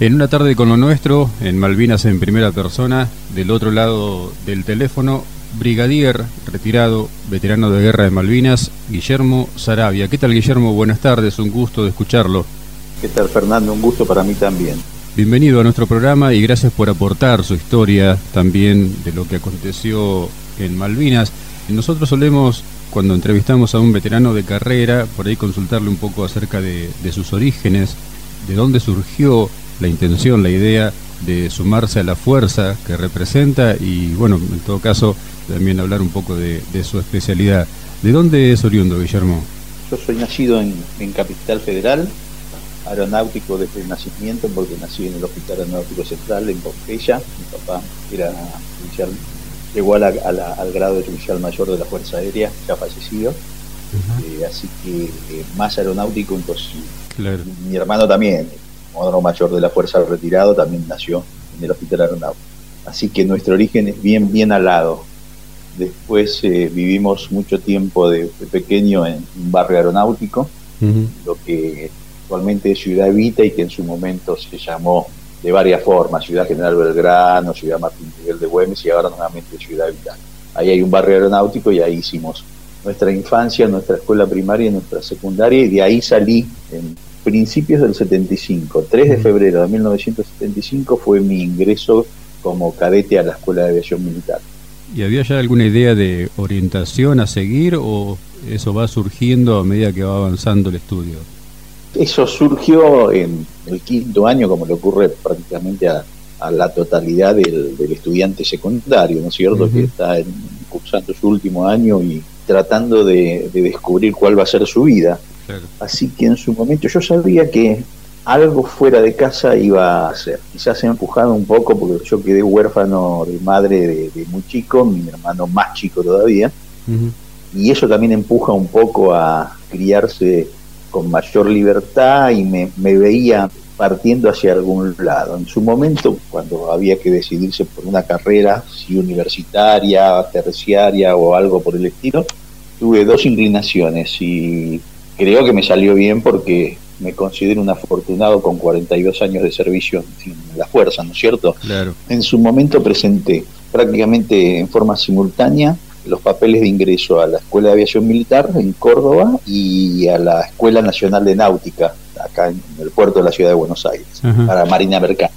En una tarde con lo nuestro, en Malvinas en primera persona, del otro lado del teléfono, brigadier retirado, veterano de guerra de Malvinas, Guillermo Sarabia. ¿Qué tal Guillermo? Buenas tardes, un gusto de escucharlo. ¿Qué tal Fernando? Un gusto para mí también. Bienvenido a nuestro programa y gracias por aportar su historia también de lo que aconteció en Malvinas. Nosotros solemos, cuando entrevistamos a un veterano de carrera, por ahí consultarle un poco acerca de, de sus orígenes, de dónde surgió la intención, la idea de sumarse a la fuerza que representa y bueno, en todo caso también hablar un poco de, su especialidad. ¿De dónde es oriundo, Guillermo? Yo soy nacido en, Capital Federal, aeronáutico desde el nacimiento, porque nací en el Hospital Aeronáutico Central en Pompeya. Mi papá era oficial, llegó al grado de oficial mayor de la Fuerza Aérea, ya fallecido. Eh, así que eh, más aeronáutico imposible. Mi hermano también, Modro mayor de la Fuerza Retirado, también nació en el Hospital Aeronáutico. Así que nuestro origen es bien, bien al lado. Después eh, vivimos mucho tiempo de, pequeño en un barrio aeronáutico, lo que actualmente es Ciudad Evita y que en su momento se llamó de varias formas, Ciudad General Belgrano, Ciudad Martín Miguel de Güemes y ahora nuevamente Ciudad Evita. Ahí hay un barrio aeronáutico y ahí hicimos nuestra infancia, nuestra escuela primaria, nuestra secundaria y de ahí salí en principios del 75, 3 de febrero de 1975 fue mi ingreso como cadete a la Escuela de Aviación Militar. ¿Y había ya alguna idea de orientación a seguir o eso va surgiendo a medida que va avanzando el estudio? Eso surgió en el quinto año, como le ocurre prácticamente a, la totalidad del, estudiante secundario, ¿no es cierto? Que está cursando su último año y tratando de descubrir cuál va a ser su vida. Así que en su momento yo sabía que algo fuera de casa iba a hacer. Quizás he empujado un poco porque yo quedé huérfano de madre de, muy chico, mi hermano más chico todavía, y eso también empuja un poco a criarse con mayor libertad y me, me veía partiendo hacia algún lado. En su momento, cuando había que decidirse por una carrera, si universitaria, terciaria o algo por el estilo, tuve dos inclinaciones y creo que me salió bien porque me considero un afortunado con 42 años de servicio en la fuerza, ¿no es cierto? Claro. En su momento presenté prácticamente en forma simultánea los papeles de ingreso a la Escuela de Aviación Militar en Córdoba y a la Escuela Nacional de Náutica, acá en el puerto de la ciudad de Buenos Aires, para Marina Mercante.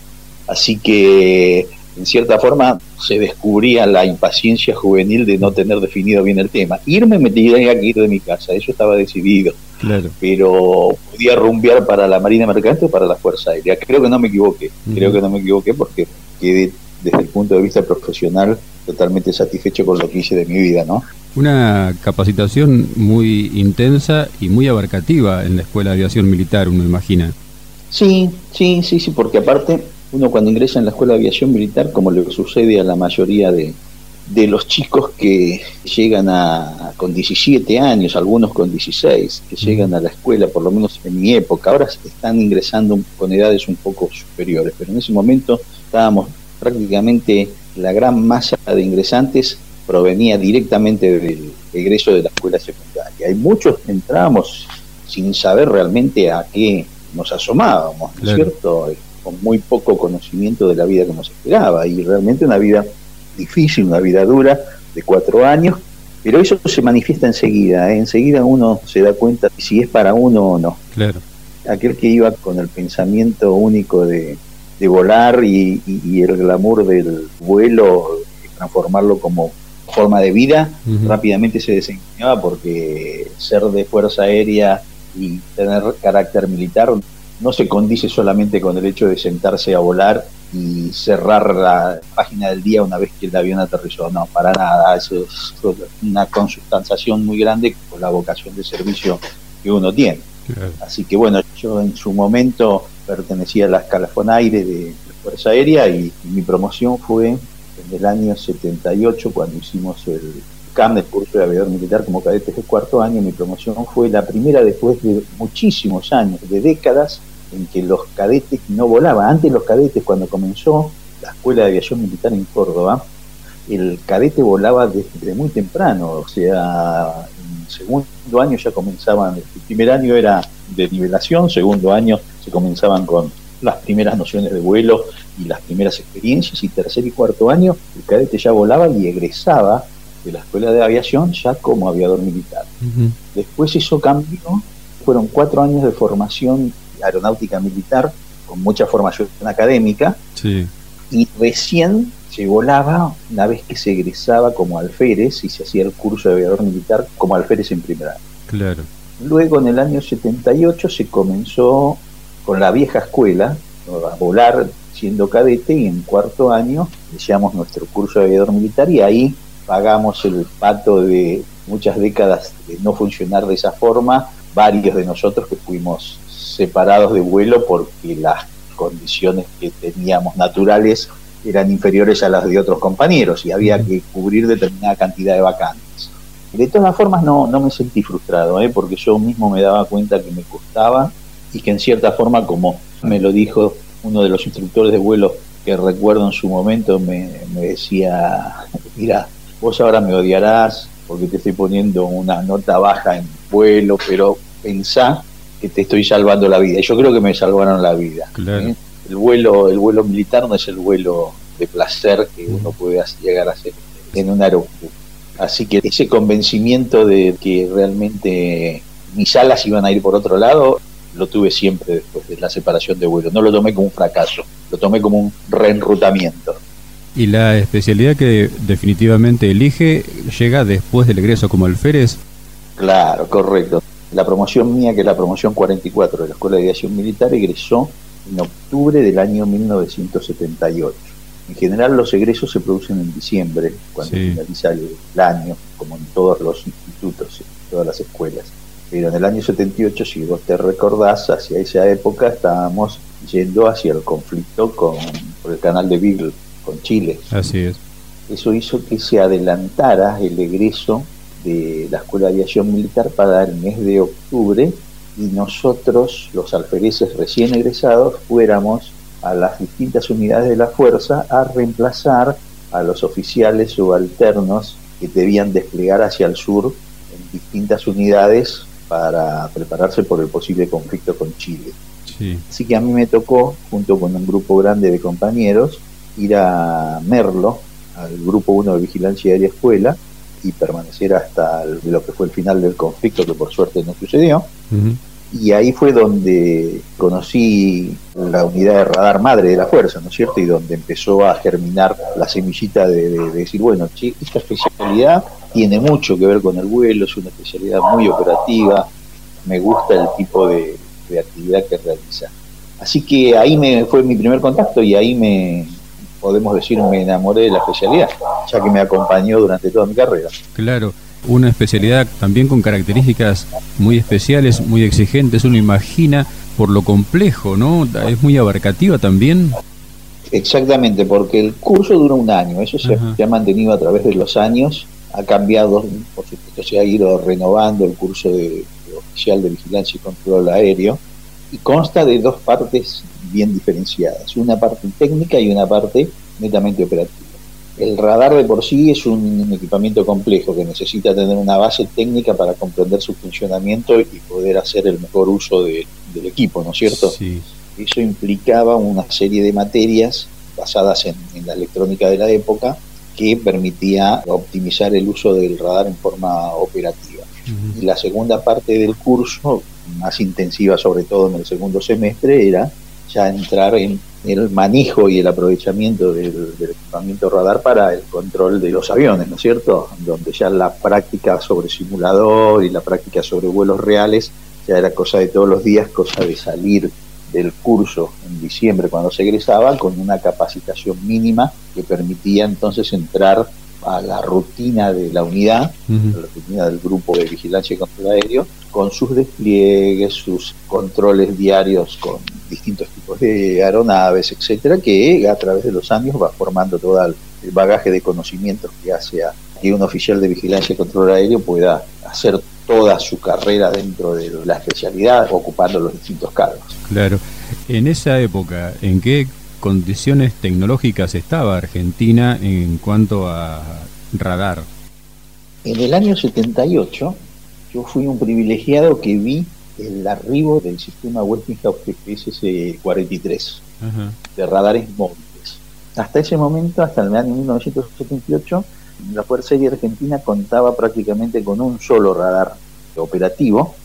Así que en cierta forma se descubría la impaciencia juvenil de no tener definido bien el tema. Irme me tenía que ir de mi casa, eso estaba decidido. Claro. Pero podía rumbear para la Marina Mercante o para la Fuerza Aérea. Creo que no me equivoqué, creo que no me equivoqué porque quedé desde el punto de vista profesional totalmente satisfecho con lo que hice de mi vida, ¿no? Una capacitación muy intensa y muy abarcativa en la Escuela de Aviación Militar, uno imagina. Sí, sí, sí, sí, porque aparte uno cuando ingresa en la Escuela de Aviación Militar, como le sucede a la mayoría de, los chicos que llegan a, con 17 años, algunos con 16, que llegan a la escuela, por lo menos en mi época, ahora están ingresando con edades un poco superiores, pero en ese momento estábamos prácticamente la gran masa de ingresantes provenía directamente del egreso de la escuela secundaria. Hay muchos entramos sin saber realmente a qué nos asomábamos, ¿no es cierto? Con muy poco conocimiento de la vida que nos esperaba y realmente una vida difícil, una vida dura de cuatro años, pero eso se manifiesta enseguida, ¿eh? enseguida uno se da cuenta si es para uno o no. Claro. Aquel que iba con el pensamiento único de, volar y, el glamour del vuelo, transformarlo como forma de vida, rápidamente se desengañaba porque ser de fuerza aérea y tener carácter militar no se condice solamente con el hecho de sentarse a volar y cerrar la página del día una vez que el avión aterrizó. No, para nada. Eso es una consustanciación muy grande con la vocación de servicio que uno tiene. Así que bueno, yo en su momento pertenecía a la escalafón aire de la Fuerza Aérea y, mi promoción fue en el año 78 cuando hicimos el CAM del curso de aviador militar como cadete de cuarto año. Mi promoción fue la primera después de muchísimos años, de décadas, en que los cadetes no volaban. Antes los cadetes, cuando comenzó la Escuela de Aviación Militar en Córdoba, el cadete volaba desde muy temprano, o sea, en segundo año ya comenzaban, el primer año era de nivelación, segundo año se comenzaban con las primeras nociones de vuelo y las primeras experiencias, y tercer y cuarto año el cadete ya volaba y egresaba de la escuela de aviación ya como aviador militar. Después eso cambió, fueron cuatro años de formación aeronáutica militar, con mucha formación académica, y recién se volaba una vez que se egresaba como alférez y se hacía el curso de aviador militar como alférez en primera. Claro. Luego en el año 78 se comenzó con la vieja escuela a volar siendo cadete y en cuarto año iniciamos nuestro curso de aviador militar y ahí pagamos el pato de muchas décadas de no funcionar de esa forma, varios de nosotros que fuimos separados de vuelo porque las condiciones que teníamos naturales eran inferiores a las de otros compañeros y había que cubrir determinada cantidad de vacantes. De todas formas no, no me sentí frustrado, ¿eh? porque yo mismo me daba cuenta que me costaba y que en cierta forma, como me lo dijo uno de los instructores de vuelo que recuerdo en su momento, me, me decía, mira, vos ahora me odiarás porque te estoy poniendo una nota baja en vuelo, pero pensá que te estoy salvando la vida. Y yo creo que me salvaron la vida. ¿eh? El vuelo, el vuelo militar no es el vuelo de placer que uno puede llegar a hacer en un aeropuerto. Así que ese convencimiento de que realmente mis alas iban a ir por otro lado, lo tuve siempre después de la separación de vuelo. No lo tomé como un fracaso, lo tomé como un reenrutamiento. ¿Y la especialidad que definitivamente elige llega después del egreso como alférez? Claro, correcto. La promoción mía, que es la promoción 44 de la Escuela de Aviación Militar, egresó en octubre del año 1978. En general los egresos se producen en diciembre, cuando finaliza el, año, como en todos los institutos, en todas las escuelas. Pero en el año 78, si vos te recordás, hacia esa época estábamos yendo hacia el conflicto con, por el canal de Beagle con Chile. Así es. Eso hizo que se adelantara el egreso de la Escuela de Aviación Militar para el mes de octubre y nosotros, los alfereces recién egresados, fuéramos a las distintas unidades de la fuerza a reemplazar a los oficiales subalternos que debían desplegar hacia el sur en distintas unidades para prepararse por el posible conflicto con Chile. Así que a mí me tocó, junto con un grupo grande de compañeros, ir a Merlo, al grupo 1 de Vigilancia Aérea Escuela, y permanecer hasta lo que fue el final del conflicto, que por suerte no sucedió. Y ahí fue donde conocí la unidad de radar madre de la fuerza, ¿no es cierto? Y donde empezó a germinar la semillita de, decir, bueno, esta especialidad tiene mucho que ver con el vuelo, es una especialidad muy operativa, me gusta el tipo de, de actividad que realiza. Así que ahí me fue mi primer contacto y ahí me, podemos decir, me enamoré de la especialidad, ya que me acompañó durante toda mi carrera. Claro, una especialidad también con características muy especiales, muy exigentes, uno imagina por lo complejo, ¿no? Es muy abarcativa también. Exactamente, porque el curso dura un año, eso se, ha mantenido a través de los años, ha cambiado, por supuesto se ha ido renovando el curso de oficial de vigilancia y control aéreo, y consta de dos partes bien diferenciadas, una parte técnica y una parte netamente operativa. El radar de por sí es un equipamiento complejo que necesita tener una base técnica para comprender su funcionamiento y poder hacer el mejor uso del equipo, ¿no es cierto? Sí. Eso implicaba una serie de materias basadas en, la electrónica de la época que permitía optimizar el uso del radar en forma operativa. Y la segunda parte del curso, más intensiva sobre todo en el segundo semestre, era ya entrar en el manejo y el aprovechamiento del, equipamiento radar para el control de los aviones, ¿no es cierto? Donde ya la práctica sobre simulador y la práctica sobre vuelos reales ya era cosa de todos los días, cosa de salir del curso en diciembre cuando se egresaba con una capacitación mínima que permitía entonces entrar a la rutina de la unidad, a la rutina del grupo de vigilancia y control aéreo, con sus despliegues, sus controles diarios con distintos tipos de aeronaves, etcétera, que a través de los años va formando todo el bagaje de conocimientos que hace a que un oficial de vigilancia y control aéreo pueda hacer toda su carrera dentro de la especialidad, ocupando los distintos cargos. Claro. En esa época, ¿en qué condiciones tecnológicas estaba Argentina en cuanto a radar? En el año 78 yo fui un privilegiado que vi el arribo del sistema Westinghouse GPS 43 de radares móviles. Hasta ese momento, hasta el año 1978, la Fuerza Aérea Argentina contaba prácticamente con un solo radar operativo,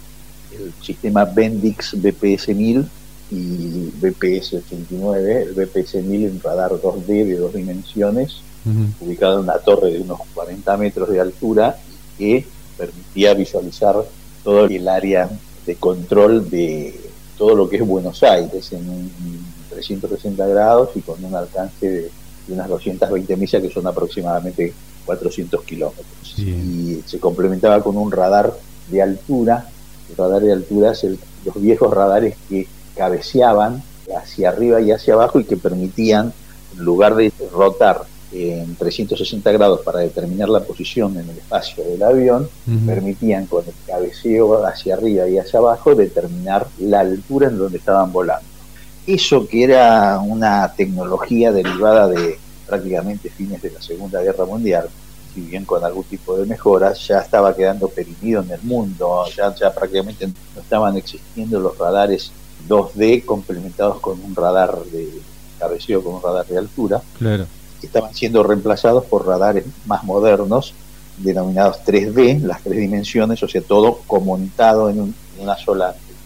el sistema Bendix BPS 1000 y BPS 89, el BPS 1000 un radar 2D de dos dimensiones, ubicado en una torre de unos 40 metros de altura que permitía visualizar todo el área de control de todo lo que es Buenos Aires en un 360 grados y con un alcance de, unas 220 millas que son aproximadamente 400 kilómetros. Y se complementaba con un radar de altura, el radar de altura es los viejos radares que cabeceaban hacia arriba y hacia abajo y que permitían, en lugar de rotar en 360 grados para determinar la posición en el espacio del avión, permitían con el cabeceo hacia arriba y hacia abajo determinar la altura en donde estaban volando. Eso que era una tecnología derivada de prácticamente fines de la Segunda Guerra Mundial, si bien con algún tipo de mejoras, ya estaba quedando perimido en el mundo, ya, ya prácticamente no estaban existiendo los radares 2D complementados con un radar de cabeceo, con un radar de altura. Claro estaban siendo reemplazados por radares más modernos, denominados 3D, las tres dimensiones, o sea, todo comunicado en, una sola antena.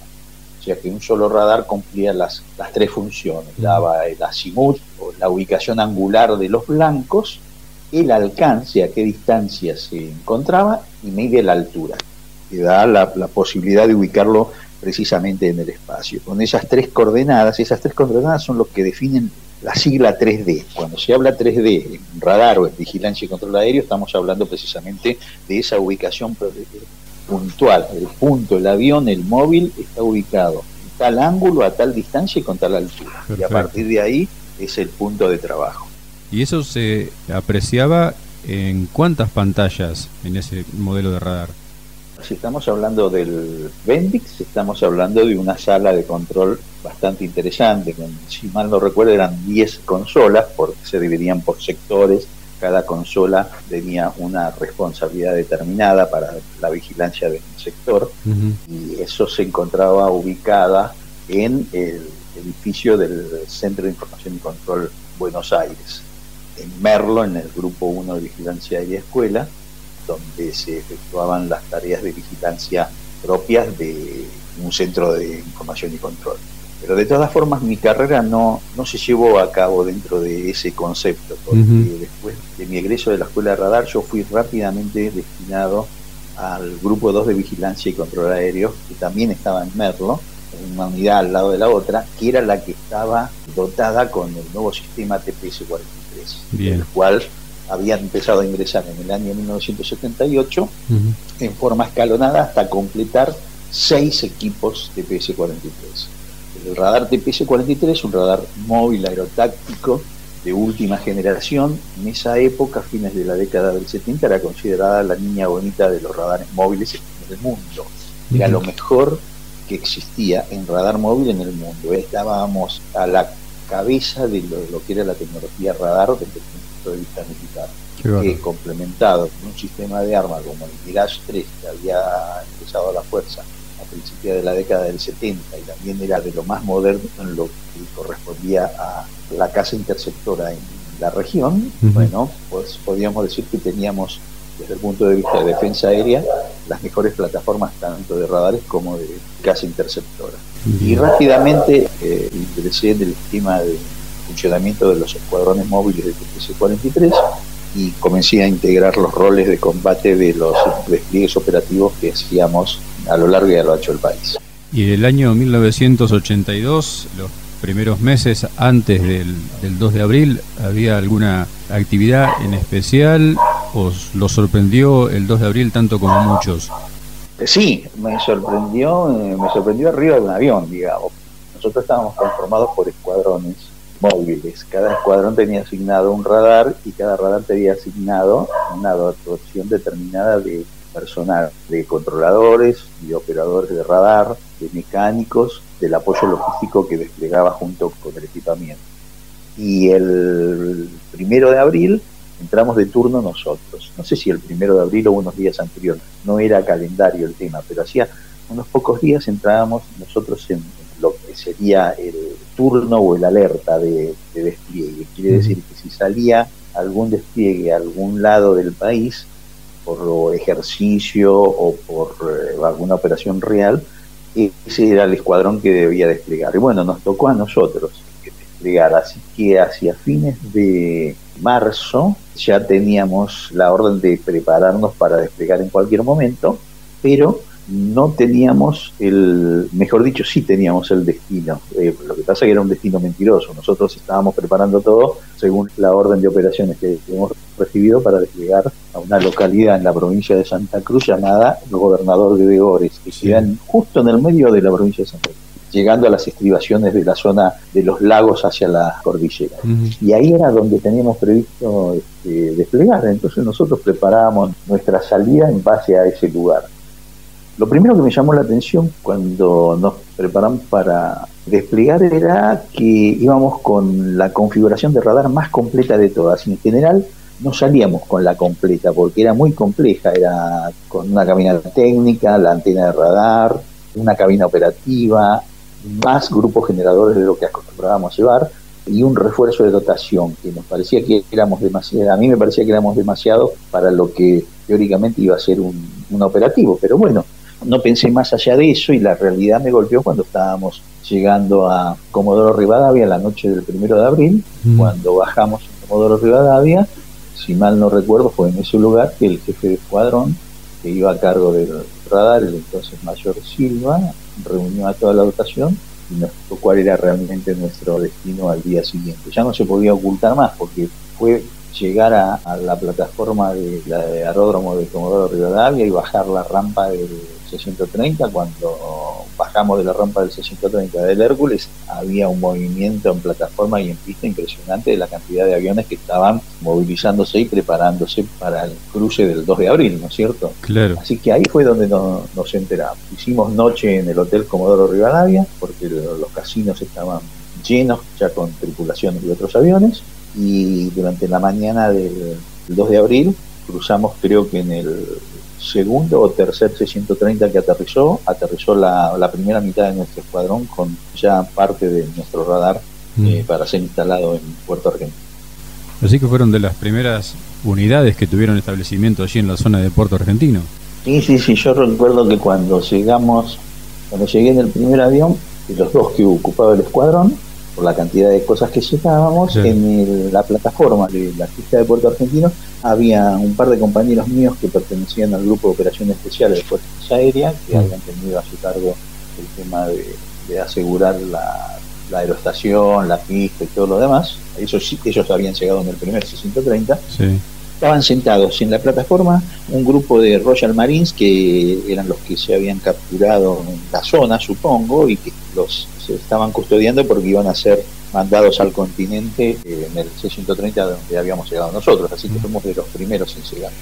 O sea que un solo radar cumplía las, las tres funciones, daba el azimut o la ubicación angular de los blancos, el alcance, a qué distancia se encontraba y mide la altura, que da la, la posibilidad de ubicarlo precisamente en el espacio. Con esas tres coordenadas, esas tres coordenadas son los que definen la sigla 3D. Cuando se habla 3D en radar o en vigilancia y control aéreo, estamos hablando precisamente de esa ubicación puntual. El punto, el avión, el móvil está ubicado en tal ángulo, a tal distancia y con tal altura. Y a partir de ahí es el punto de trabajo. ¿Y eso se apreciaba en cuántas pantallas en ese modelo de radar? Si estamos hablando del Bendix, estamos hablando de una sala de control bastante interesante. Si mal no recuerdo, eran 10 consolas, porque se dividían por sectores. Cada consola tenía una responsabilidad determinada para la vigilancia del sector y eso se encontraba ubicada en el edificio del Centro de Información y Control Buenos Aires, en Merlo, en el Grupo 1 de Vigilancia y Escuela, donde se efectuaban las tareas de vigilancia propias de un centro de información y control. Pero de todas formas mi carrera no, no se llevó a cabo dentro de ese concepto, porque después de mi egreso de la escuela de radar yo fui rápidamente destinado al grupo 2 de vigilancia y control aéreo, que también estaba en Merlo, en una unidad al lado de la otra, que era la que estaba dotada con el nuevo sistema TPS-43, el cual habían empezado a ingresar en el año 1978 en forma escalonada hasta completar seis equipos TPS-43. El radar TPS-43 es un radar móvil aerotáctico de última generación. En esa época, fines de la década del 70, era considerada la niña bonita de los radares móviles en el mundo. Era lo mejor que existía en radar móvil en el mundo. Estábamos a la cabeza de lo, que era la tecnología radar desde el punto de vista militar. Que complementado con un sistema de armas como el Mirage 3 que había empezado la fuerza a principios de la década del 70 y también era de lo más moderno en lo que correspondía a la casa interceptora en la región, bueno, pues podríamos decir que teníamos desde el punto de vista de defensa aérea las mejores plataformas tanto de radares como de casa interceptora. Y rápidamente eh, ingresé en el esquema de funcionamiento de los escuadrones móviles de TPC-43 y comencé a integrar los roles de combate de los despliegues operativos que hacíamos a lo largo y a lo ancho del país. Y el año 1982, los primeros meses antes del, 2 de abril, ¿había alguna actividad en especial? ¿Os lo sorprendió el 2 de abril tanto como muchos? Sí, me sorprendió, eh, me sorprendió arriba de un avión, digamos. Nosotros estábamos conformados por escuadrones móviles. Cada escuadrón tenía asignado un radar y cada radar tenía asignado una dotación determinada de personal, de controladores y operadores de radar, de mecánicos, del apoyo logístico que desplegaba junto con el equipamiento. Y el primero de abril entramos de turno nosotros. No sé si el primero de abril o unos días anteriores, no era calendario el tema, pero hacía unos pocos días entrábamos nosotros en lo que sería el turno o el alerta de, despliegue. Quiere decir que si salía algún despliegue a algún lado del país, por ejercicio o por eh, alguna operación real, ese era el escuadrón que debía desplegar. Y bueno, nos tocó a nosotros desplegar, así que hacia fines de marzo ya teníamos la orden de prepararnos para desplegar en cualquier momento, pero no teníamos el, mejor dicho, sí teníamos el destino. Eh, lo que pasa es que era un destino mentiroso. Nosotros estábamos preparando todo según la orden de operaciones que hemos recibido para desplegar a una localidad en la provincia de Santa Cruz llamada Gobernador de Begores, que queda justo en el medio de la provincia de Santa Cruz llegando a las estribaciones de la zona de los lagos hacia la cordillera. Y ahí era donde teníamos previsto este, desplegar. Entonces nosotros preparábamos nuestra salida en base a ese lugar. Lo primero que me llamó la atención cuando nos preparamos para desplegar era que íbamos con la configuración de radar más completa de todas. en general no salíamos con la completa porque era muy compleja, era con una cabina técnica, la antena de radar, una cabina operativa, más grupos generadores de lo que acostumbrábamos llevar y un refuerzo de dotación que nos parecía que éramos demasiado, a mí me parecía que éramos demasiado para lo que teóricamente iba a ser un, un operativo, pero bueno, no pensé más allá de eso y la realidad me golpeó cuando estábamos llegando a Comodoro Rivadavia la noche del primero de abril, mm. cuando bajamos en Comodoro Rivadavia, si mal no recuerdo, fue en ese lugar que el jefe de escuadrón, que iba a cargo del radar, el entonces mayor Silva, reunió a toda la dotación y nos explicó cuál era realmente nuestro destino al día siguiente. Ya no se podía ocultar más porque fue llegar a, la plataforma de la de aeródromo de Comodoro Rivadavia y bajar la rampa del 630, cuando bajamos de la rampa del 630 del Hércules, había un movimiento en plataforma y en pista impresionante de la cantidad de aviones que estaban movilizándose y preparándose para el cruce del 2 de abril, ¿no es cierto? Claro. Así que ahí fue donde nos enteramos. Hicimos noche en el Hotel Comodoro Rivadavia, porque los casinos estaban llenos ya con tripulaciones y otros aviones, y durante la mañana del 2 de abril cruzamos creo que en el segundo o tercer C-130 que aterrizó, aterrizó la, primera mitad de nuestro escuadrón con ya parte de nuestro radar mm. eh, para ser instalado en Puerto Argentino. Así que fueron de las primeras unidades que tuvieron establecimiento allí en la zona de Puerto Argentino. Sí, sí, sí, yo recuerdo que cuando llegamos, cuando llegué en el primer avión, los dos que ocupaba el escuadrón, por la cantidad de cosas que llevábamos, en la plataforma de la pista de Puerto Argentino había un par de compañeros míos que pertenecían al grupo de operaciones especiales de Fuerzas Aéreas, que habían tenido a su cargo el tema de, asegurar la, aerostación, la pista y todo lo demás. Ellos, ellos habían llegado en el primer C-130. Estaban sentados en la plataforma un grupo de Royal Marines que eran los que se habían capturado en la zona, supongo, y que los se estaban custodiando porque iban a ser mandados al continente eh, en el C-130 donde habíamos llegado nosotros, así que fuimos de los primeros en llegar.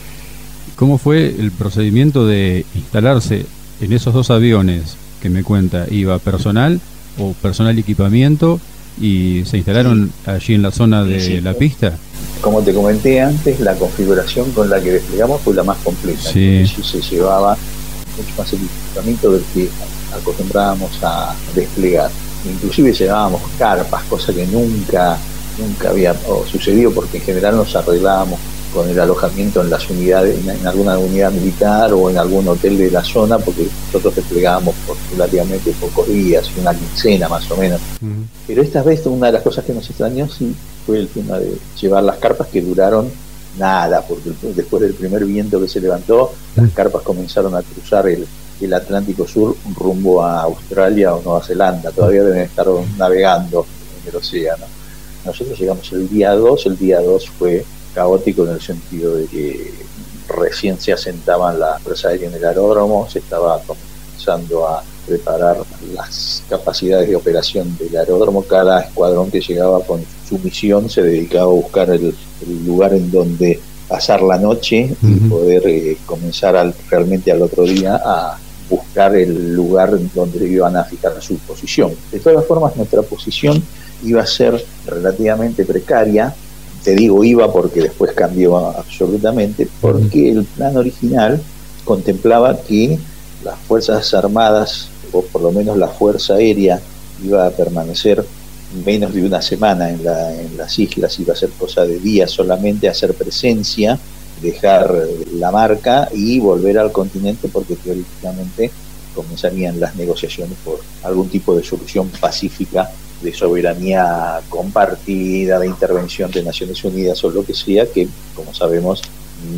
¿Cómo fue el procedimiento de instalarse en esos dos aviones que me cuenta? ¿Iba personal o personal y equipamiento y se instalaron allí en la zona de la pista? Como te comenté antes, la configuración con la que desplegamos fue la más completa. Sí. se llevaba mucho más equipamiento del que acostumbrábamos a desplegar inclusive llevábamos carpas, cosa que nunca, nunca había sucedido porque en general nos arreglábamos con el alojamiento en las unidades, en, alguna unidad militar o en algún hotel de la zona, porque nosotros desplegábamos por relativamente pocos días, una quincena más o menos. Pero esta vez una de las cosas que nos extrañó sí fue el tema de llevar las carpas que duraron nada, porque después del primer viento que se levantó, las carpas comenzaron a cruzar el, el Atlántico Sur rumbo a Australia o Nueva Zelanda. Todavía deben estar navegando en el océano. Nosotros llegamos el día 2, el día 2 fue caótico en el sentido de que recién se asentaban las fuerzas aéreas en el aeródromo, se estaba comenzando a preparar las capacidades de operación del aeródromo. Cada escuadrón que llegaba con su misión se dedicaba a buscar el, lugar en donde pasar la noche y poder eh, comenzar al, realmente al otro día a buscar el lugar donde iban a fijar su posición. De todas formas, nuestra posición iba a ser relativamente precaria, te digo iba porque después cambió absolutamente, porque el plan original contemplaba que las Fuerzas Armadas, o por lo menos la Fuerza Aérea, iba a permanecer menos de una semana en, en las islas, iba a ser cosa de días solamente hacer presencia, dejar la marca y volver al continente porque teóricamente comenzarían las negociaciones por algún tipo de solución pacífica de soberanía compartida, de intervención de Naciones Unidas o lo que sea, que como sabemos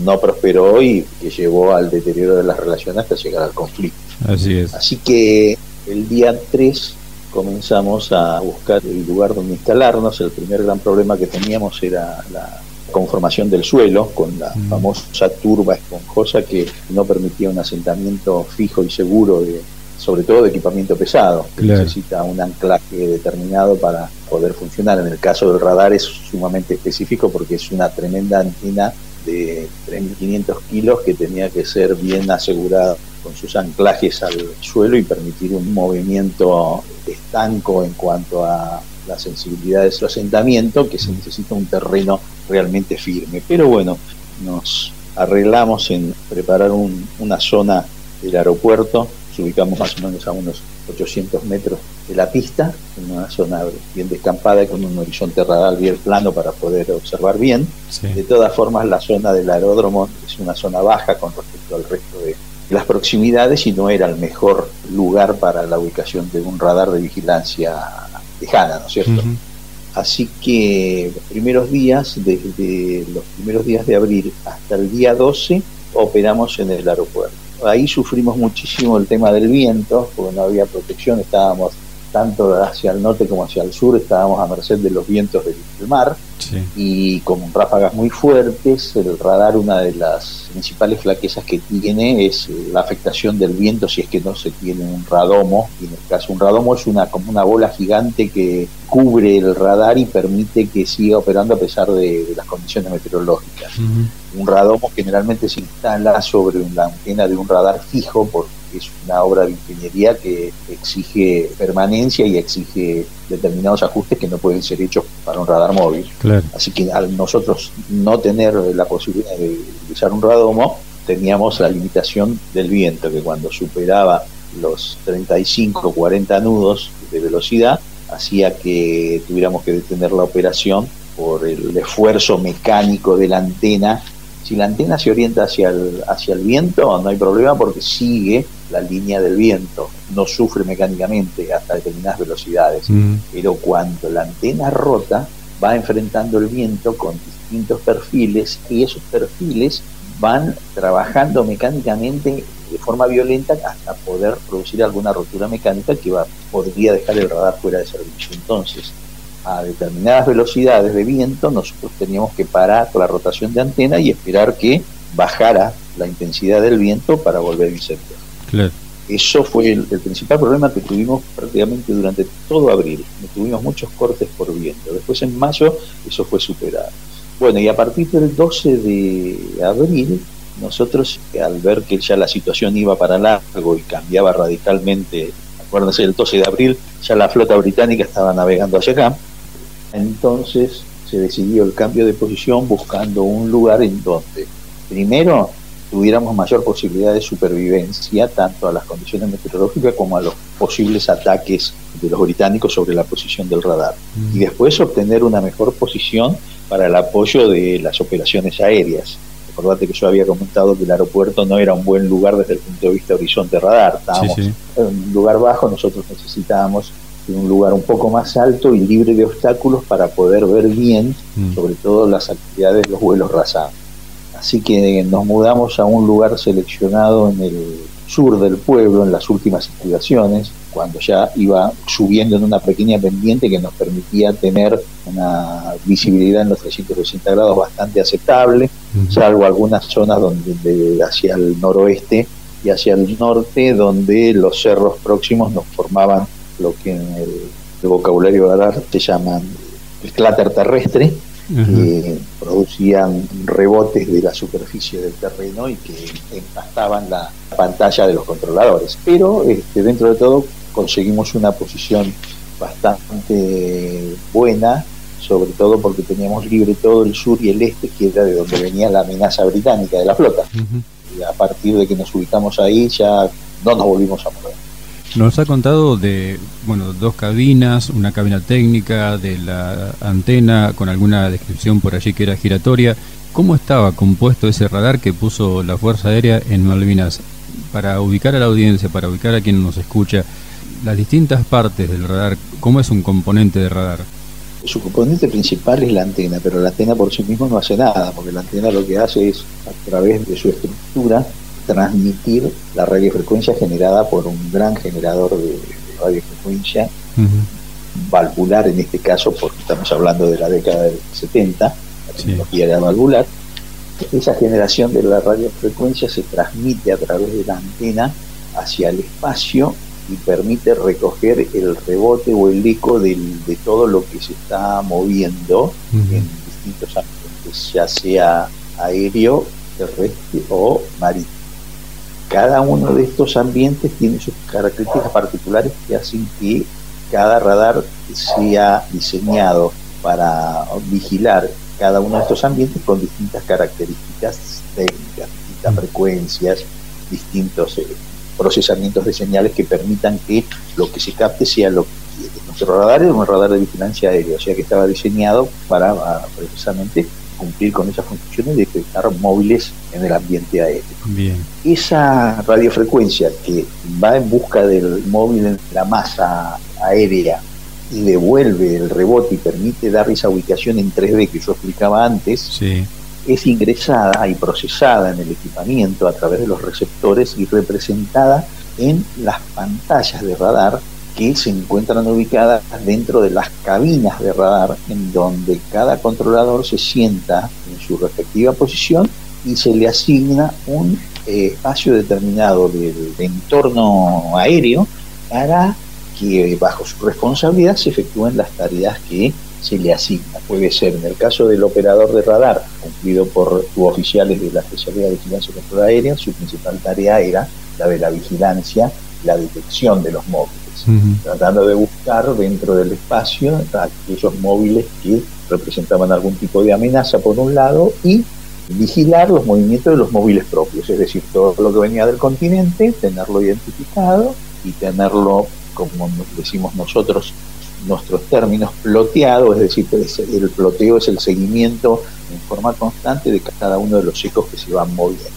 no prosperó y que llevó al deterioro de las relaciones hasta llegar al conflicto. Así es. Así que el día 3 comenzamos a buscar el lugar donde instalarnos. El primer gran problema que teníamos era la conformación del suelo, con la mm. famosa turba esponjosa que no permitía un asentamiento fijo y seguro, de, sobre todo de equipamiento pesado, que necesita un anclaje determinado para poder funcionar. En el caso del radar es sumamente específico porque es una tremenda antena de 3.500 kilos que tenía que ser bien asegurada con sus anclajes al suelo y permitir un movimiento estanco en cuanto a la sensibilidad de su asentamiento, que se necesita un terreno realmente firme. Pero bueno, nos arreglamos en preparar una zona del aeropuerto, nos ubicamos más o menos a unos 800 metros de la pista, en una zona bien descampada y con un horizonte radar bien plano para poder observar bien. De todas formas, la zona del aeródromo es una zona baja con respecto al resto de las proximidades y no era el mejor lugar para la ubicación de un radar de vigilancia lejana, ¿no es cierto? Así que los primeros días, desde los primeros días de abril hasta el día 12, operamos en el aeropuerto. Ahí sufrimos muchísimo el tema del viento, porque no había protección, estábamos tanto hacia el norte como hacia el sur, estábamos a merced de los vientos del mar. Y con ráfagas muy fuertes, el radar una de las principales flaquezas que tiene es la afectación del viento si es que no se tiene un radomo, y en el caso un radomo es una como una bola gigante que cubre el radar y permite que siga operando a pesar de, las condiciones meteorológicas. Un radomo generalmente se instala sobre la antena de un radar fijo porque es una obra de ingeniería que exige permanencia y exige determinados ajustes que no pueden ser hechos para un radar móvil. Así que al nosotros no tener la posibilidad de utilizar un radomo, teníamos la limitación del viento, que cuando superaba los 35 o 40 nudos de velocidad, hacía que tuviéramos que detener la operación por el esfuerzo mecánico de la antena. Si la antena se orienta hacia el, hacia el viento, no hay problema porque sigue la línea del viento, no sufre mecánicamente hasta determinadas velocidades, mm. pero cuando la antena rota va enfrentando el viento con distintos perfiles y esos perfiles van trabajando mecánicamente de forma violenta hasta poder producir alguna rotura mecánica que va, podría dejar el radar fuera de servicio. Entonces, a determinadas velocidades de viento, nosotros teníamos que parar la rotación de antena y esperar que bajara la intensidad del viento para volver a incendiar. Eso fue el, principal problema que tuvimos prácticamente durante todo abril. Tuvimos muchos cortes por viento. Después en mayo eso fue superado. Bueno, y a partir del 12 de abril, nosotros al ver que ya la situación iba para largo y cambiaba radicalmente, acuérdense, el 12 de abril ya la flota británica estaba navegando hacia acá, entonces se decidió el cambio de posición buscando un lugar en donde primero tuviéramos mayor posibilidad de supervivencia tanto a las condiciones meteorológicas como a los posibles ataques de los británicos sobre la posición del radar. Y después obtener una mejor posición para el apoyo de las operaciones aéreas. Recordate que yo había comentado que el aeropuerto no era un buen lugar desde el punto de vista horizonte radar. Estábamos en un lugar bajo, nosotros necesitábamos un lugar un poco más alto y libre de obstáculos para poder ver bien, sobre todo las actividades de los vuelos rasados. Así que nos mudamos a un lugar seleccionado en el sur del pueblo, en las últimas estudiaciones, cuando ya iba subiendo en una pequeña pendiente que nos permitía tener una visibilidad en los 360 grados bastante aceptable, salvo algunas zonas donde hacia el noroeste y hacia el norte, donde los cerros próximos nos formaban lo que en el, vocabulario radar se llaman el cláter terrestre, que producían rebotes de la superficie del terreno y que empastaban la pantalla de los controladores. Pero este, dentro de todo conseguimos una posición bastante buena, sobre todo porque teníamos libre todo el sur y el este, que era de donde venía la amenaza británica de la flota. Y a partir de que nos ubicamos ahí ya no nos volvimos a mover. Nos ha contado de bueno dos cabinas, una cabina técnica, de la antena con alguna descripción por allí que era giratoria. ¿Cómo estaba compuesto ese radar que puso la Fuerza Aérea en Malvinas? Para ubicar a la audiencia, para ubicar a quien nos escucha, las distintas partes del radar, ¿cómo es un componente de radar? Su componente principal es la antena, pero la antena por sí misma no hace nada, porque la antena lo que hace es, a través de su estructura, transmitir la radiofrecuencia generada por un gran generador de, radiofrecuencia, valvular en este caso, porque estamos hablando de la década del 70, la tecnología era valvular. Esa generación de la radiofrecuencia se transmite a través de la antena hacia el espacio y permite recoger el rebote o el eco de todo lo que se está moviendo en distintos ambientes, ya sea aéreo, terrestre o marítimo. Cada uno de estos ambientes tiene sus características particulares que hacen que cada radar sea diseñado para vigilar cada uno de estos ambientes con distintas características técnicas, distintas frecuencias, distintos eh, procesamientos de señales que permitan que lo que se capte sea lo que quiere. Nuestro radar es un radar de vigilancia aérea, o sea que estaba diseñado para ah, precisamente cumplir con esas funciones de detectar móviles en el ambiente aéreo. Bien. Esa radiofrecuencia que va en busca del móvil en la masa aérea y devuelve el rebote y permite dar esa ubicación en 3D que yo explicaba antes, sí es ingresada y procesada en el equipamiento a través de los receptores y representada en las pantallas de radar que se encuentran ubicadas dentro de las cabinas de radar en donde cada controlador se sienta en su respectiva posición y se le asigna un eh, espacio determinado del entorno aéreo para que bajo su responsabilidad se efectúen las tareas que se le asigna. Puede ser, en el caso del operador de radar, cumplido por suboficiales de la especialidad de vigilancia y control aérea, su principal tarea era la de la vigilancia, la detección de los móviles, tratando de buscar dentro del espacio aquellos móviles que representaban algún tipo de amenaza por un lado y vigilar los movimientos de los móviles propios, es decir, todo lo que venía del continente, tenerlo identificado y tenerlo, como decimos nosotros, nuestros términos, ploteado, es decir, el ploteo es el seguimiento en forma constante de cada uno de los ecos que se van moviendo.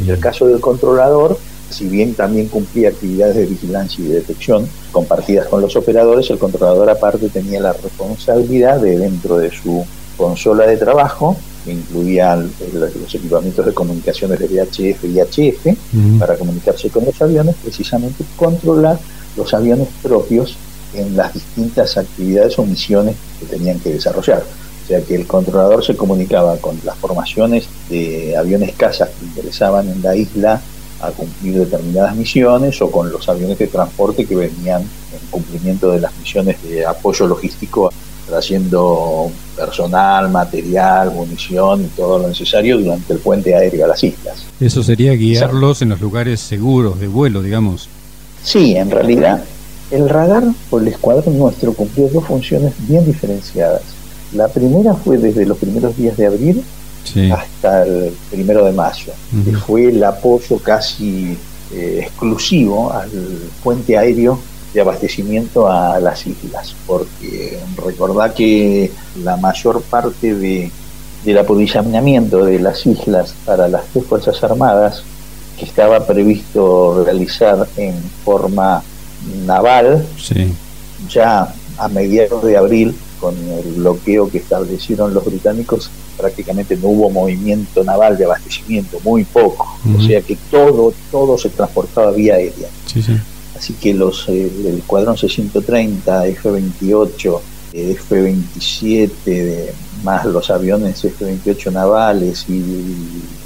En el caso del controlador, si bien también cumplía actividades de vigilancia y detección compartidas con los operadores, el controlador aparte tenía la responsabilidad de dentro de su consola de trabajo, que incluía los equipamientos de comunicaciones de VHF y HF, para comunicarse con los aviones, precisamente controlar los aviones propios en las distintas actividades o misiones que tenían que desarrollar. O sea que el controlador se comunicaba con las formaciones de aviones casas que interesaban en la isla a cumplir determinadas misiones o con los aviones de transporte que venían en cumplimiento de las misiones de apoyo logístico trayendo personal, material, munición y todo lo necesario durante el puente aéreo a las islas. Eso sería guiarlos en los lugares seguros de vuelo, digamos. Sí, en realidad el radar o el escuadrón nuestro cumplió dos funciones bien diferenciadas. La primera fue desde los primeros días de abril hasta el primero de mayo, que fue el apoyo casi eh, exclusivo al puente aéreo de abastecimiento a las islas, porque recordad que la mayor parte de, del aprovisionamiento de las islas para las tres Fuerzas Armadas, que estaba previsto realizar en forma naval, ya a mediados de abril, con el bloqueo que establecieron los británicos, prácticamente no hubo movimiento naval de abastecimiento, muy poco. O sea que todo, todo se transportaba vía aérea. Así que los eh, el escuadrón C-130, F-28, F-27, más los aviones F-28 navales y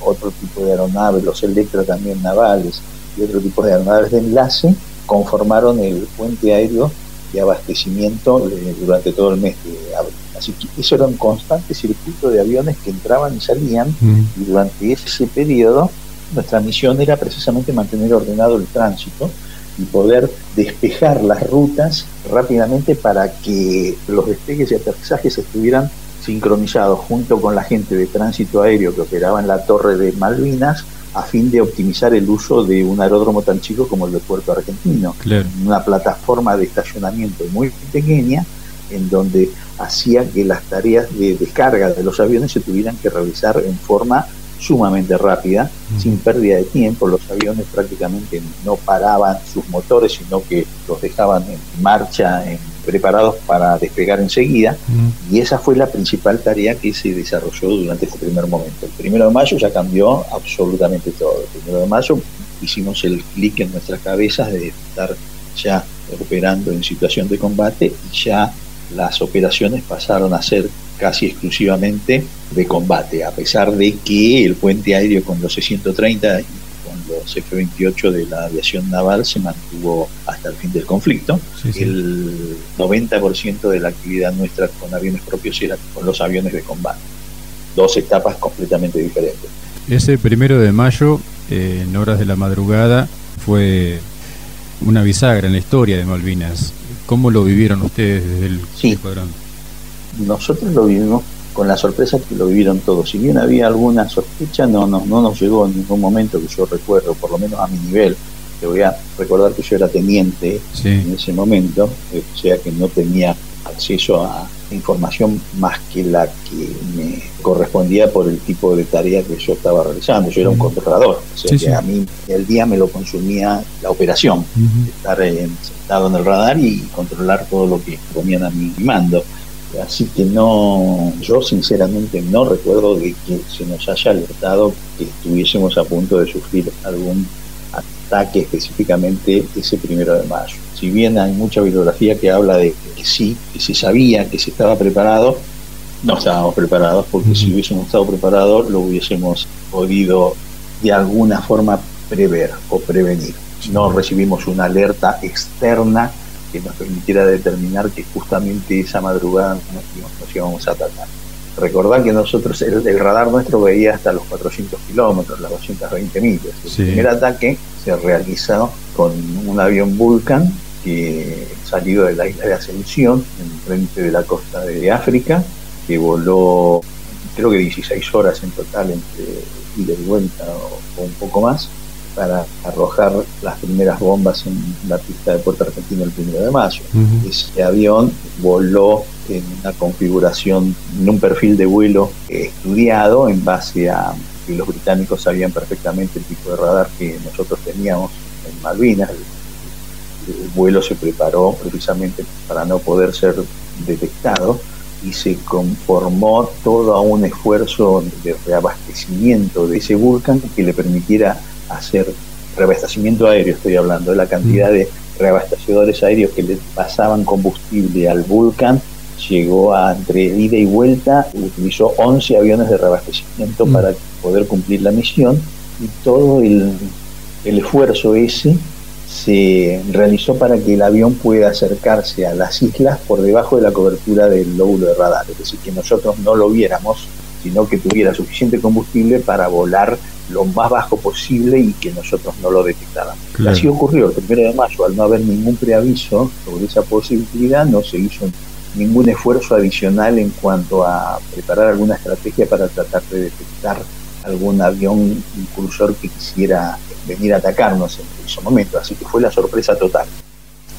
otro tipo de aeronaves, los Electra también navales y otro tipo de aeronaves de enlace, conformaron el puente aéreo de abastecimiento eh, durante todo el mes de abril. Así que eso era un constante circuito de aviones que entraban y salían y durante ese periodo nuestra misión era precisamente mantener ordenado el tránsito y poder despejar las rutas rápidamente para que los despegues y aterrizajes estuvieran sincronizados junto con la gente de tránsito aéreo que operaba en la torre de Malvinas a fin de optimizar el uso de un aeródromo tan chico como el de Puerto Argentino. Una plataforma de estacionamiento muy pequeña en donde hacía que las tareas de descarga de los aviones se tuvieran que realizar en forma sumamente rápida, sin pérdida de tiempo. Los aviones prácticamente no paraban sus motores, sino que los dejaban en marcha, preparados para despegar enseguida. Y esa fue la principal tarea que se desarrolló durante este primer momento. El primero de mayo ya cambió absolutamente todo. El primero de mayo hicimos el clic en nuestras cabezas de estar ya operando en situación de combate y ya las operaciones pasaron a ser casi exclusivamente de combate, a pesar de que el puente aéreo con los C-130 y con los F-28 de la aviación naval se mantuvo hasta el fin del conflicto. El 90% de la actividad nuestra con aviones propios era con los aviones de combate. Dos etapas completamente diferentes. Ese primero de mayo, eh, en horas de la madrugada, fue una bisagra en la historia de Malvinas. ¿Cómo lo vivieron ustedes desde el sí. Nosotros lo vivimos con la sorpresa que lo vivieron todos. Si bien había alguna sospecha, no, no, no nos llegó en ningún momento que yo recuerdo, por lo menos a mi nivel. Te voy a recordar que yo era teniente en ese momento, o sea que no tenía acceso a información más que la que me correspondía por el tipo de tarea que yo estaba realizando. Yo era un controlador, o sea que a mí el día me lo consumía la operación, estar sentado en el radar y controlar todo lo que ponían a mi mando. Así que no, yo sinceramente no recuerdo de que se nos haya alertado que estuviésemos a punto de sufrir algún ataque específicamente ese primero de mayo. Si bien hay mucha bibliografía que habla de que sí, que se sabía, que se estaba preparado, no estábamos preparados, porque si hubiésemos estado preparados lo hubiésemos podido de alguna forma prever o prevenir. No recibimos una alerta externa que nos permitiera determinar que justamente esa madrugada nos, íbamos a atacar. Recordar que nosotros, el, radar nuestro veía hasta los 400 kilómetros, las 220 millas. El primer ataque se realizó con un avión Vulcan que salió de la isla de Ascensión, en frente de la costa de África, que voló creo que 16 horas en total entre ida y vuelta o un poco más para arrojar las primeras bombas en la pista de Puerto Argentino el primero de mayo. Ese avión voló en una configuración, en un perfil de vuelo estudiado en base a que los británicos sabían perfectamente el tipo de radar que nosotros teníamos en Malvinas. el vuelo se preparó precisamente para no poder ser detectado y se conformó todo a un esfuerzo de reabastecimiento de ese Vulcan que le permitiera hacer reabastecimiento aéreo, estoy hablando, de la cantidad de reabastecedores aéreos que le pasaban combustible al Vulcan llegó a entre ida y vuelta, utilizó 11 aviones de reabastecimiento para poder cumplir la misión y todo el, el esfuerzo ese se realizó para que el avión pueda acercarse a las islas por debajo de la cobertura del lóbulo de radar, es decir, que nosotros no lo viéramos, sino que tuviera suficiente combustible para volar lo más bajo posible y que nosotros no lo detectáramos. Así ocurrió el primero de mayo, al no haber ningún preaviso sobre esa posibilidad, no se hizo ningún esfuerzo adicional en cuanto a preparar alguna estrategia para tratar de detectar algún avión impulsor que quisiera venir a atacarnos en ese momento. Así que fue la sorpresa total.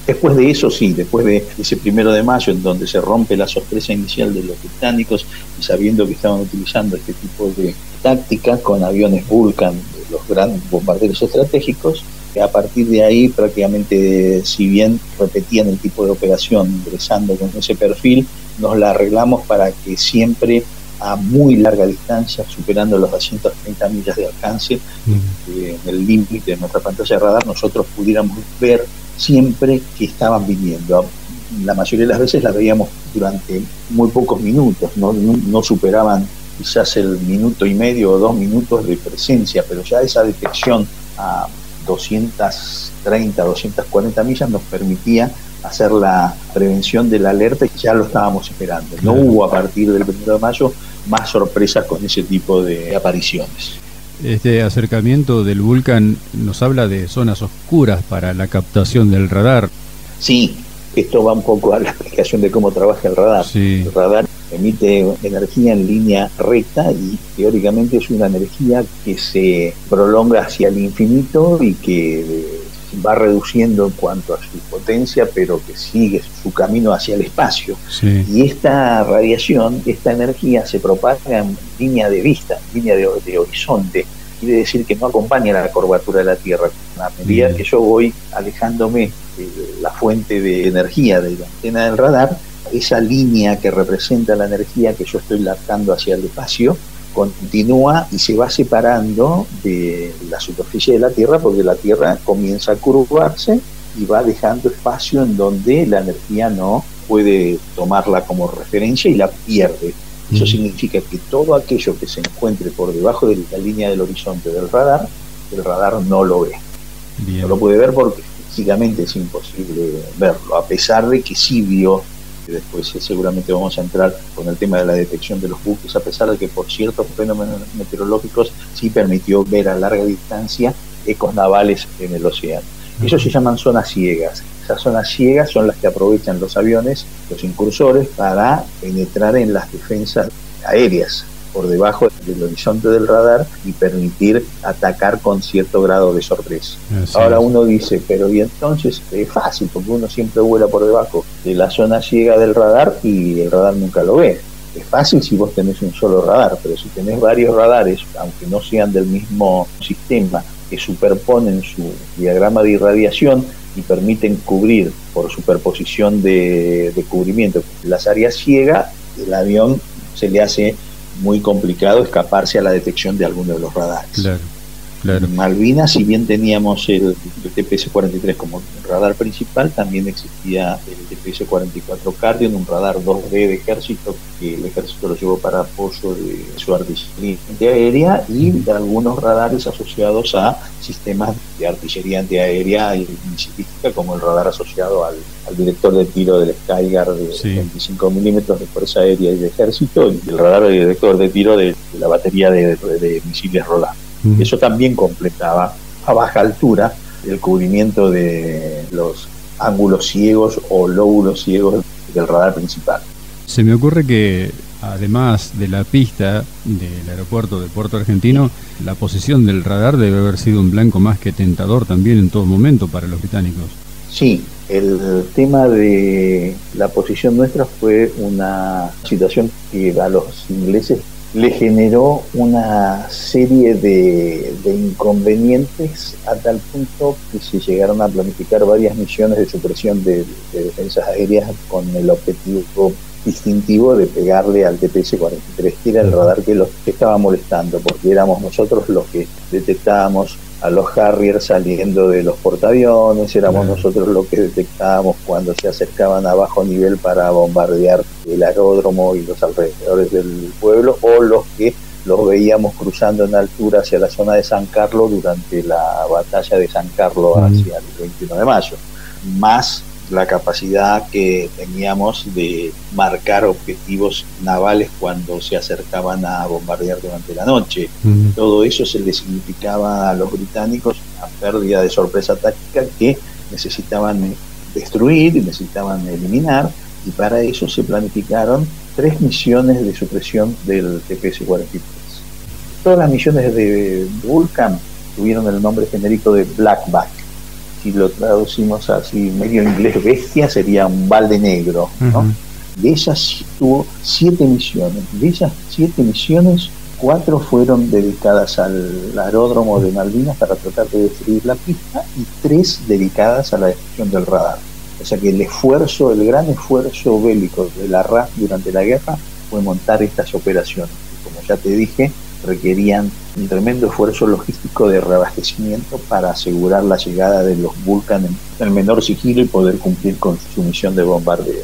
Después de eso, sí, después de ese primero de mayo, en donde se rompe la sorpresa inicial de los británicos y sabiendo que estaban utilizando este tipo de táctica con aviones Vulcan, los grandes bombarderos estratégicos, a partir de ahí prácticamente, si bien repetían el tipo de operación ingresando con ese perfil, nos la arreglamos para que siempre a muy larga distancia, superando los 230 millas de alcance, eh, en el límite de nuestra pantalla de radar, nosotros pudiéramos ver siempre que estaban viniendo. La mayoría de las veces las veíamos durante muy pocos minutos, no, no superaban quizás el minuto y medio o dos minutos de presencia, pero ya esa detección a 230, 240 millas nos permitía hacer la prevención de la alerta y ya lo estábamos esperando. No hubo a partir del 1 de mayo más sorpresas con ese tipo de apariciones. Este acercamiento del Vulcan nos habla de zonas oscuras para la captación del radar. Sí, esto va un poco a la explicación de cómo trabaja el radar. El radar emite energía en línea recta y teóricamente es una energía que se prolonga hacia el infinito y que va reduciendo en cuanto a su potencia, pero que sigue su camino hacia el espacio. Y esta radiación, esta energía se propaga en línea de vista, en línea de, horizonte. Quiere decir que no acompaña la curvatura de la Tierra. A medida que yo voy alejándome de la fuente de energía de la antena del radar, esa línea que representa la energía que yo estoy lanzando hacia el espacio, continúa y se va separando de la superficie de la Tierra porque la Tierra comienza a curvarse y va dejando espacio en donde la energía no puede tomarla como referencia y la pierde. Eso significa que todo aquello que se encuentre por debajo de la línea del horizonte del radar, el radar no lo ve. No lo puede ver porque físicamente es imposible verlo, a pesar de que sí vio después seguramente vamos a entrar con el tema de la detección de los buques, a pesar de que por ciertos fenómenos meteorológicos sí permitió ver a larga distancia ecos navales en el océano. Eso se llaman zonas ciegas. Esas zonas ciegas son las que aprovechan los aviones, los incursores, para penetrar en las defensas aéreas por debajo del horizonte del radar y permitir atacar con cierto grado de sorpresa. Ahora uno dice, pero y entonces es fácil, porque uno siempre vuela por debajo de la zona ciega del radar y el radar nunca lo ve. Es fácil si vos tenés un solo radar, pero si tenés varios radares, aunque no sean del mismo sistema, que superponen su diagrama de irradiación y permiten cubrir por superposición de, de cubrimiento las áreas ciegas, el avión se le hace muy complicado escaparse a la detección de alguno de los radares. En Malvinas, si bien teníamos el, TPS-43 como radar principal, también existía el TPS-44 Cardion, un radar 2D de ejército que el ejército lo llevó para apoyo de su artillería antiaérea y algunos radares asociados a sistemas de artillería antiaérea y misilística, como el radar asociado al, director de tiro del Skyguard de 25 milímetros de Fuerza Aérea y de Ejército y el radar del director de tiro de, la batería de, de misiles Eso también completaba a baja altura el cubrimiento de los ángulos ciegos o lóbulos ciegos del radar principal. Se me ocurre que además de la pista del aeropuerto de Puerto Argentino, la posición del radar debe haber sido un blanco más que tentador también en todo momento para los británicos. Sí, el tema de la posición nuestra fue una situación que a los ingleses le generó una serie de, inconvenientes a tal punto que se llegaron a planificar varias misiones de supresión de, defensas aéreas con el objetivo distintivo de pegarle al TPS-43, que era el radar que los estaba molestando, porque éramos nosotros los que detectábamos a los Harriers saliendo de los portaaviones, éramos nosotros los que detectábamos cuando se acercaban a bajo nivel para bombardear el aeródromo y los alrededores del pueblo, o los que los veíamos cruzando en altura hacia la zona de San Carlos durante la batalla de San Carlos hacia el 21 de mayo. Más la capacidad que teníamos de marcar objetivos navales cuando se acercaban a bombardear durante la noche. Todo eso se le significaba a los británicos una pérdida de sorpresa táctica que necesitaban destruir y necesitaban eliminar y para eso se planificaron tres misiones de supresión del TPS-43. Todas las misiones de Vulcan tuvieron el nombre genérico de Blackback si lo traducimos así medio inglés bestia, sería un balde negro. De esas tuvo siete misiones. De esas siete misiones, cuatro fueron dedicadas al aeródromo de Malvinas para tratar de destruir la pista y tres dedicadas a la destrucción del radar. O sea que el esfuerzo, el gran esfuerzo bélico de la RAF durante la guerra fue montar estas operaciones. Como ya te dije, requerían un tremendo esfuerzo logístico de reabastecimiento para asegurar la llegada de los Vulcan en el menor sigilo y poder cumplir con su misión de bombardeo.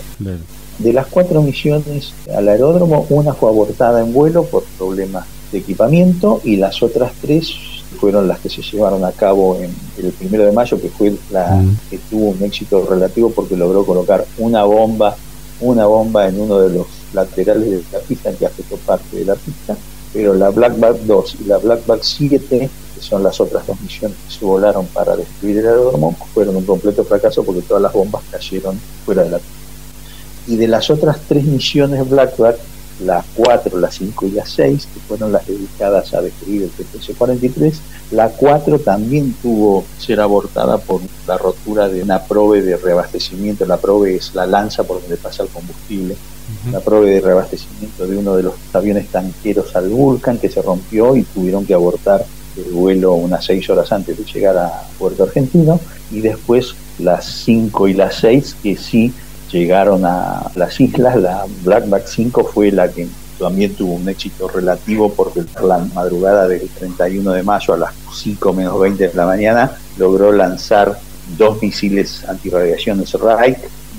De las cuatro misiones al aeródromo, una fue abortada en vuelo por problemas de equipamiento y las otras tres fueron las que se llevaron a cabo en el primero de mayo, que fue la mm. que tuvo un éxito relativo porque logró colocar una bomba, una bomba en uno de los laterales de la pista que afectó parte de la pista pero la Blackback 2 y la Blackback 7, que son las otras dos misiones que se volaron para destruir el aeródromo, fueron un completo fracaso porque todas las bombas cayeron fuera de la. Y de las otras tres misiones Blackback, la 4, la 5 y la 6, que fueron las dedicadas a destruir el TPC-43. La 4 también tuvo ser abortada por la rotura de una probe de reabastecimiento. La probe es la lanza por donde pasa el combustible. La probe de reabastecimiento de uno de los aviones tanqueros al Vulcan que se rompió y tuvieron que abortar el vuelo unas 6 horas antes de llegar a Puerto Argentino. Y después las 5 y las 6 que sí llegaron a las islas. La Blackback 5 fue la que también tuvo un éxito relativo porque la madrugada del 31 de mayo a las 5 menos 20 de la mañana logró lanzar dos misiles antirradiación de Reich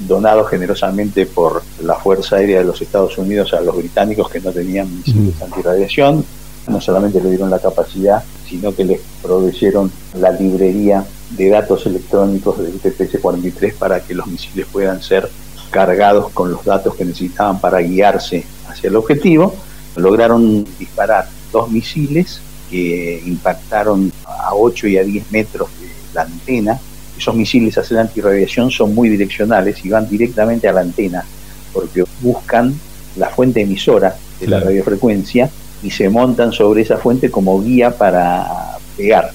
donados generosamente por la Fuerza Aérea de los Estados Unidos a los británicos que no tenían misiles antirradiación. No solamente le dieron la capacidad, sino que les proveyeron la librería de datos electrónicos del TPC-43 para que los misiles puedan ser cargados con los datos que necesitaban para guiarse hacia el objetivo, lograron disparar dos misiles que impactaron a 8 y a 10 metros de la antena. Esos misiles hacer antirradiación son muy direccionales y van directamente a la antena porque buscan la fuente emisora de la radiofrecuencia y se montan sobre esa fuente como guía para pegar.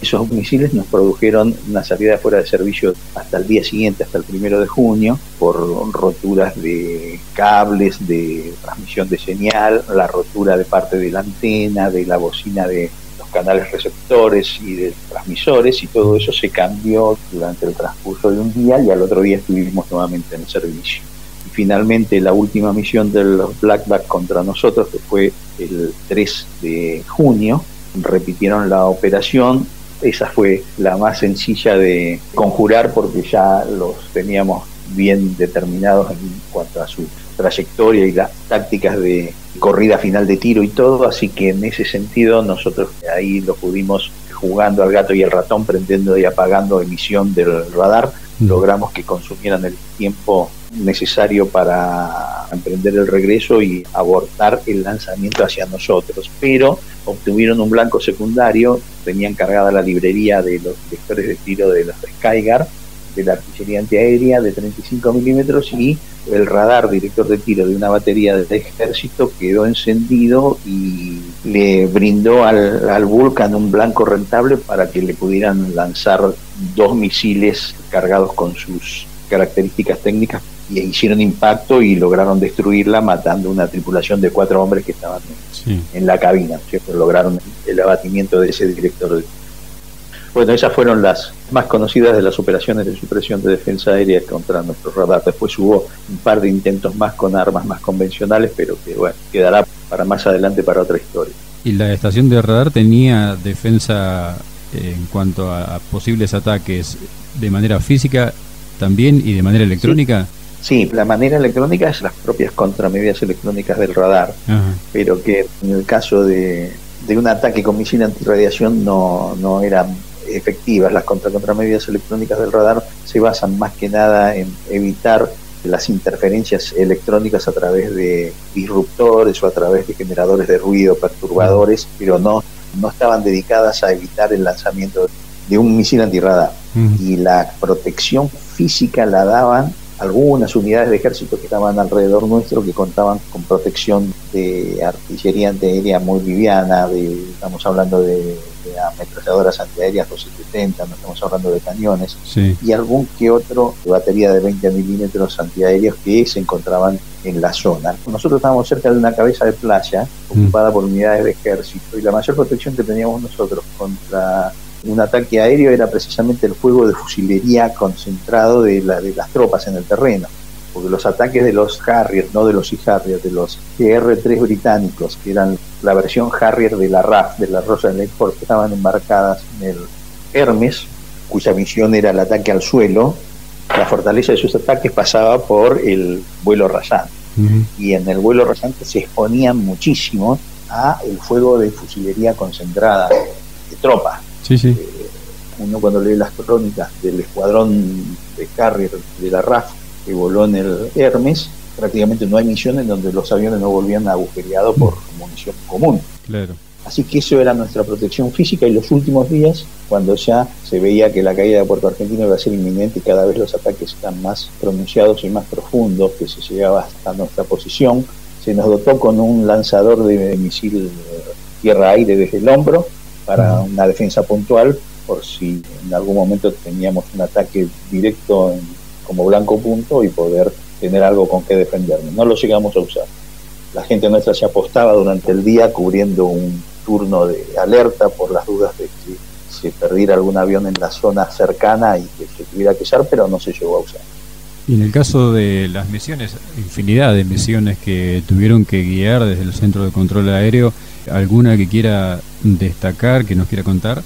Esos misiles nos produjeron una salida fuera de servicio hasta el día siguiente, hasta el primero de junio, por roturas de cables de transmisión de señal, la rotura de parte de la antena, de la bocina de los canales receptores y de transmisores, y todo eso se cambió durante el transcurso de un día y al otro día estuvimos nuevamente en servicio. Y finalmente la última misión de los Blackback contra nosotros, que fue el 3 de junio, repitieron la operación esa fue la más sencilla de conjurar porque ya los teníamos bien determinados en cuanto a su trayectoria y las tácticas de corrida final de tiro y todo, así que en ese sentido nosotros ahí lo pudimos jugando al gato y el ratón, prendiendo y apagando emisión del radar, logramos que consumieran el tiempo necesario para emprender el regreso y abortar el lanzamiento hacia nosotros, pero obtuvieron un blanco secundario, tenían cargada la librería de los vectores de tiro de los Skygar, de la artillería antiaérea de 35 milímetros y el radar director de tiro de una batería de ejército quedó encendido y le brindó al, al Vulcan un blanco rentable para que le pudieran lanzar dos misiles cargados con sus características técnicas y hicieron impacto y lograron destruirla matando una tripulación de cuatro hombres que estaban en la cabina, lograron el abatimiento de ese director. Bueno, esas fueron las más conocidas de las operaciones de supresión de defensa aérea contra nuestro radar. Después hubo un par de intentos más con armas más convencionales, pero que bueno, quedará para más adelante para otra historia. ¿Y la estación de radar tenía defensa en cuanto a posibles ataques de manera física también y de manera electrónica? Sí, la manera electrónica es las propias contramedidas electrónicas del radar, pero que en el caso de, un ataque con misil antirradiación no, no eran efectivas. Las contra contramedidas electrónicas del radar se basan más que nada en evitar las interferencias electrónicas a través de disruptores o a través de generadores de ruido, perturbadores, pero no, no estaban dedicadas a evitar el lanzamiento de un misil antirradar. Y la protección física la daban algunas unidades de ejército que estaban alrededor nuestro que contaban con protección de artillería antiaérea muy liviana, de, estamos hablando de, ametralladoras antiaéreas 270, no estamos hablando de cañones, y algún que otro de batería de 20 milímetros antiaéreos que se encontraban en la zona. Nosotros estábamos cerca de una cabeza de playa ocupada por unidades de ejército y la mayor protección que teníamos nosotros contra un ataque aéreo era precisamente el fuego de fusilería concentrado de, la, de las tropas en el terreno, porque los ataques de los Harrier, no de los Harrier, de los GR-3 británicos, que eran la versión Harrier de la RAF, de la Rosa del que estaban embarcadas en el Hermes, cuya misión era el ataque al suelo, la fortaleza de sus ataques pasaba por el vuelo rasante. Y en el vuelo rasante se exponían muchísimo a el fuego de fusilería concentrada de tropas Sí, sí. Eh, uno cuando lee las crónicas del escuadrón de Carrier de la RAF que voló en el Hermes, prácticamente no hay misiones donde los aviones no volvían agujereados por munición común. Claro. Así que eso era nuestra protección física y los últimos días, cuando ya se veía que la caída de Puerto Argentino iba a ser inminente y cada vez los ataques están más pronunciados y más profundos, que se llegaba hasta nuestra posición, se nos dotó con un lanzador de misil tierra-aire desde el hombro para una defensa puntual por si en algún momento teníamos un ataque directo como blanco punto y poder tener algo con que defendernos. No lo llegamos a usar. La gente nuestra se apostaba durante el día cubriendo un turno de alerta por las dudas de que se perdiera algún avión en la zona cercana y que se tuviera que usar, pero no se llegó a usar. Y en el caso de las misiones, infinidad de misiones que tuvieron que guiar desde el Centro de Control Aéreo, ¿alguna que quiera destacar, que nos quiera contar?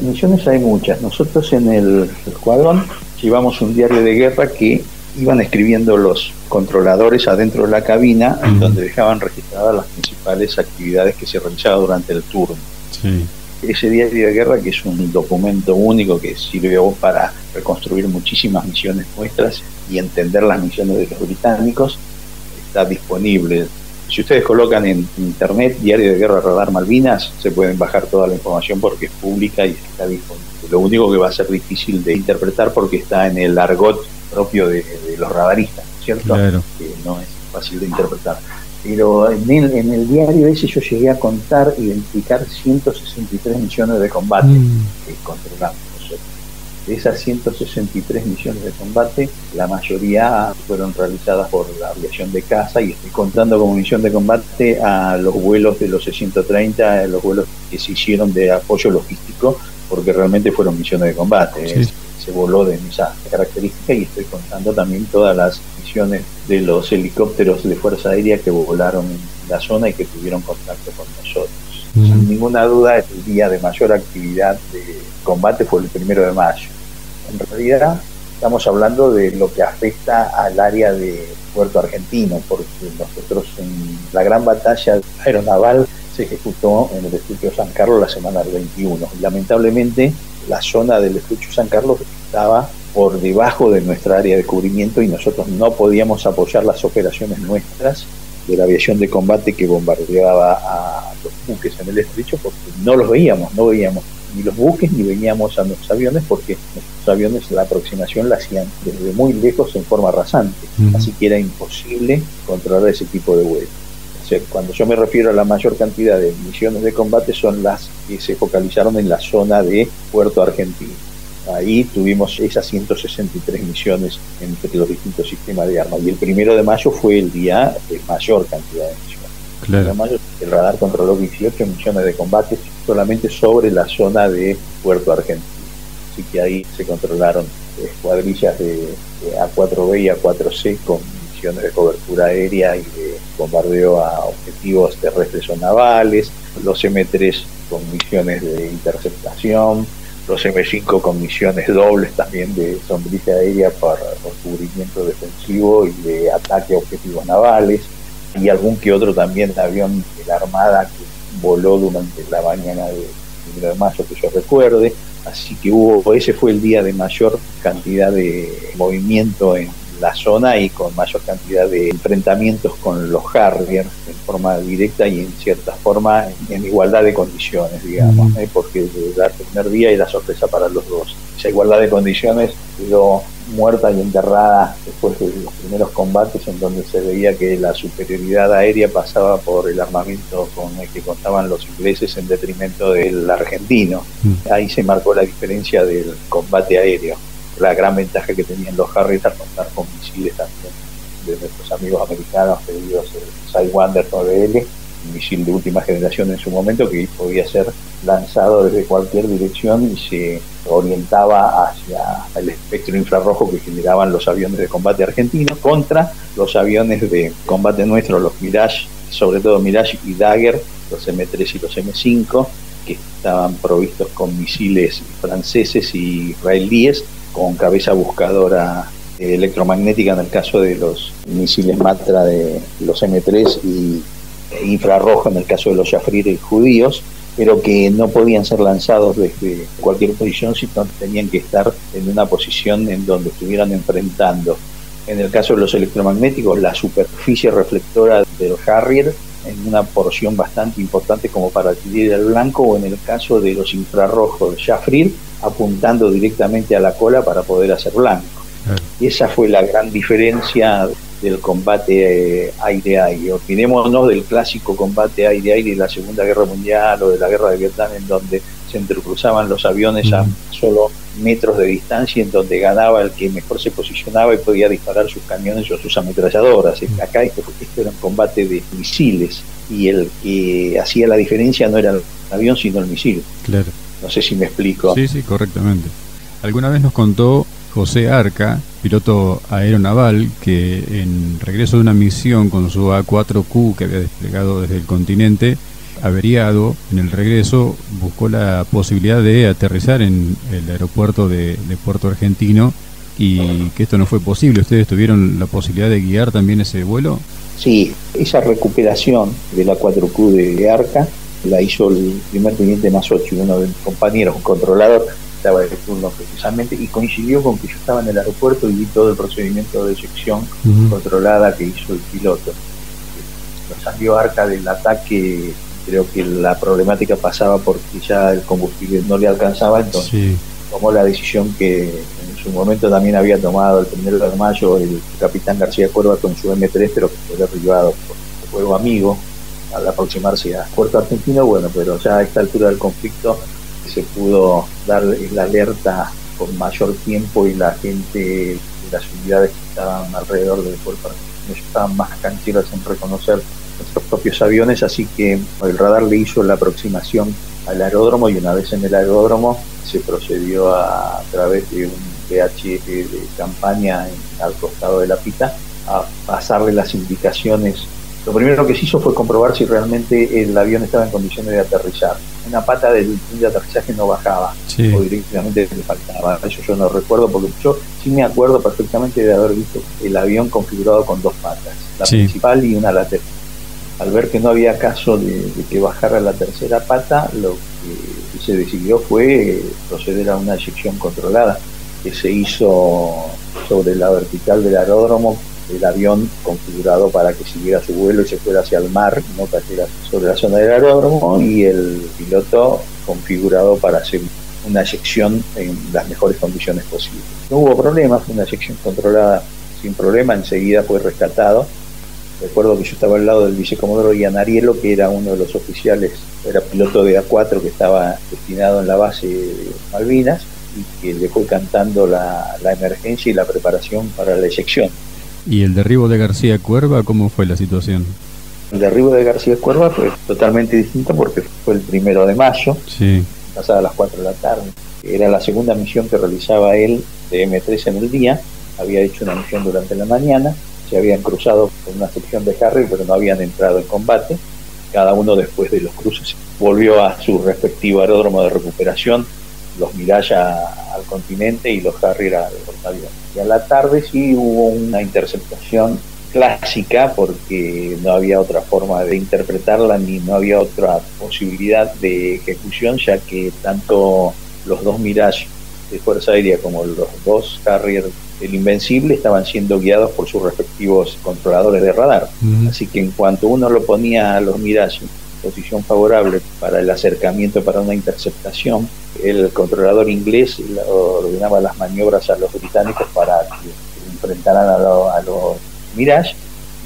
Misiones hay muchas. Nosotros en el escuadrón llevamos un diario de guerra que iban escribiendo los controladores adentro de la cabina, en donde dejaban registradas las principales actividades que se realizaban durante el turno. Ese diario de guerra, que es un documento único que sirvió para reconstruir muchísimas misiones nuestras y entender las misiones de los británicos, está disponible si ustedes colocan en internet Diario de Guerra Radar Malvinas, se pueden bajar toda la información porque es pública y está disponible. Lo único que va a ser difícil de interpretar porque está en el argot propio de, los radaristas, ¿cierto? Que no es fácil de interpretar. Pero en el, en el diario ese yo llegué a contar, identificar 163 misiones de combate mm. que controlamos. De esas 163 misiones de combate, la mayoría fueron realizadas por la aviación de caza y estoy contando como misión de combate a los vuelos de los 630, los vuelos que se hicieron de apoyo logístico, porque realmente fueron misiones de combate. Se voló de esa característica y estoy contando también todas las misiones de los helicópteros de Fuerza Aérea que volaron en la zona y que tuvieron contacto con nosotros. Sin ninguna duda, el día de mayor actividad de combate fue el primero de mayo en realidad estamos hablando de lo que afecta al área de Puerto Argentino, porque nosotros en la gran batalla aeronaval se ejecutó en el estrecho San Carlos la semana del 21. Lamentablemente, la zona del estrecho San Carlos estaba por debajo de nuestra área de cubrimiento y nosotros no podíamos apoyar las operaciones nuestras de la aviación de combate que bombardeaba a los buques en el estrecho porque no los veíamos, no veíamos ni los buques ni veníamos a nuestros aviones porque nuestros aviones la aproximación la hacían desde muy lejos en forma rasante, así que era imposible controlar ese tipo de vuelos. O sea, cuando yo me refiero a la mayor cantidad de misiones de combate son las que se focalizaron en la zona de Puerto Argentino. Ahí tuvimos esas 163 misiones entre los distintos sistemas de armas y el primero de mayo fue el día de mayor cantidad de misiones. Claro. el radar controló 18 millones de combates solamente sobre la zona de Puerto Argentino. Así que ahí se controlaron escuadrillas de, A4B y A4C con misiones de cobertura aérea y de bombardeo a objetivos terrestres o navales, los M3 con misiones de interceptación, los M5 con misiones dobles también de sombrilla aérea para cubrimiento defensivo y de ataque a objetivos navales y algún que otro también avión de la Armada que voló durante la mañana de, de mayo que yo recuerde. Así que hubo, ese fue el día de mayor cantidad de movimiento en la zona y con mayor cantidad de enfrentamientos con los Harrier en forma directa y en cierta forma en igualdad de condiciones, digamos, ¿eh? porque el primer día era sorpresa para los dos. Esa igualdad de condiciones quedó muerta y enterrada después de los primeros combates en donde se veía que la superioridad aérea pasaba por el armamento con el que contaban los ingleses en detrimento del argentino. Mm. Ahí se marcó la diferencia del combate aéreo, la gran ventaja que tenían los Harriers al contar con misiles también de nuestros amigos americanos pedidos el Sidewinder 9L misil de última generación en su momento que podía ser lanzado desde cualquier dirección y se orientaba hacia el espectro infrarrojo que generaban los aviones de combate argentinos contra los aviones de combate nuestros, los Mirage, sobre todo Mirage y Dagger, los M3 y los M5, que estaban provistos con misiles franceses y israelíes con cabeza buscadora electromagnética en el caso de los misiles Matra de los M3 y infrarrojo en el caso de los y judíos, pero que no podían ser lanzados desde cualquier posición, sino tenían que estar en una posición en donde estuvieran enfrentando, en el caso de los electromagnéticos, la superficie reflectora del Harrier en una porción bastante importante como para adquirir el blanco, o en el caso de los infrarrojos Shafrir, apuntando directamente a la cola para poder hacer blanco. Y esa fue la gran diferencia del combate aire-aire. Olvidémonos del clásico combate aire-aire de la Segunda Guerra Mundial o de la Guerra de Vietnam, en donde se entrecruzaban los aviones a solo metros de distancia, en donde ganaba el que mejor se posicionaba y podía disparar sus cañones o sus ametralladoras. Acá esto, era un combate de misiles y el que hacía la diferencia no era el avión, sino el misil. Claro. No sé si me explico. Sí, sí, correctamente. Alguna vez nos contó José Arca, piloto aeronaval, que en regreso de una misión con su A4Q que había desplegado desde el continente, averiado en el regreso, buscó la posibilidad de aterrizar en el aeropuerto de, Puerto Argentino y que esto no fue posible. ¿Ustedes tuvieron la posibilidad de guiar también ese vuelo? Sí, esa recuperación de la 4Q de Arca la hizo el primer teniente Masochi, uno de mis compañeros, un controlador, estaba de turno precisamente, y coincidió con que yo estaba en el aeropuerto y vi todo el procedimiento de sección controlada que hizo el piloto. Lo salió Arca del ataque creo que la problemática pasaba porque ya el combustible no le alcanzaba, entonces tomó la decisión que en su momento también había tomado el primero de mayo el capitán García Cuerva con su M3, pero que fue derribado por fuego amigo al aproximarse a Puerto Argentino, bueno, pero ya a esta altura del conflicto se pudo dar la alerta con mayor tiempo y la gente de las unidades que estaban alrededor del puerto argentino estaban más cancheras en reconocer nuestros propios aviones, así que el radar le hizo la aproximación al aeródromo y una vez en el aeródromo se procedió a, través de un VHF de campaña en, al costado de la pita a pasarle las indicaciones. Lo primero que se hizo fue comprobar si realmente el avión estaba en condiciones de aterrizar. Una pata del de aterrizaje no bajaba o directamente le faltaba. Eso yo no recuerdo porque yo sí me acuerdo perfectamente de haber visto el avión configurado con dos patas, la principal y una lateral al ver que no había caso de, que bajara la tercera pata, lo que se decidió fue proceder a una eyección controlada que se hizo sobre la vertical del aeródromo, el avión configurado para que siguiera su vuelo y se fuera hacia el mar, no cayera sobre la zona del aeródromo, y el piloto configurado para hacer una eyección en las mejores condiciones posibles. No hubo problema, fue una eyección controlada sin problema, enseguida fue rescatado Recuerdo que yo estaba al lado del vicecomodoro Ian Arielo, que era uno de los oficiales, era piloto de A4 que estaba destinado en la base de Malvinas y que le fue cantando la, emergencia y la preparación para la eyección. ¿Y el derribo de García Cuerva, cómo fue la situación? El derribo de García Cuerva fue totalmente distinto porque fue el primero de mayo, sí. pasada las 4 de la tarde. Era la segunda misión que realizaba él de M3 en el día, había hecho una misión durante la mañana se habían cruzado con una sección de Harry, pero no habían entrado en combate. Cada uno después de los cruces volvió a su respectivo aeródromo de recuperación, los Mirage al continente y los Harrier al portaavión. Y a la tarde sí hubo una interceptación clásica porque no había otra forma de interpretarla ni no había otra posibilidad de ejecución ya que tanto los dos Mirage de Fuerza Aérea como los dos Harrier el Invencible estaban siendo guiados por sus respectivos controladores de radar. Así que en cuanto uno lo ponía a los Mirage en posición favorable para el acercamiento, para una interceptación, el controlador inglés ordenaba las maniobras a los británicos para que enfrentaran a, a los Mirage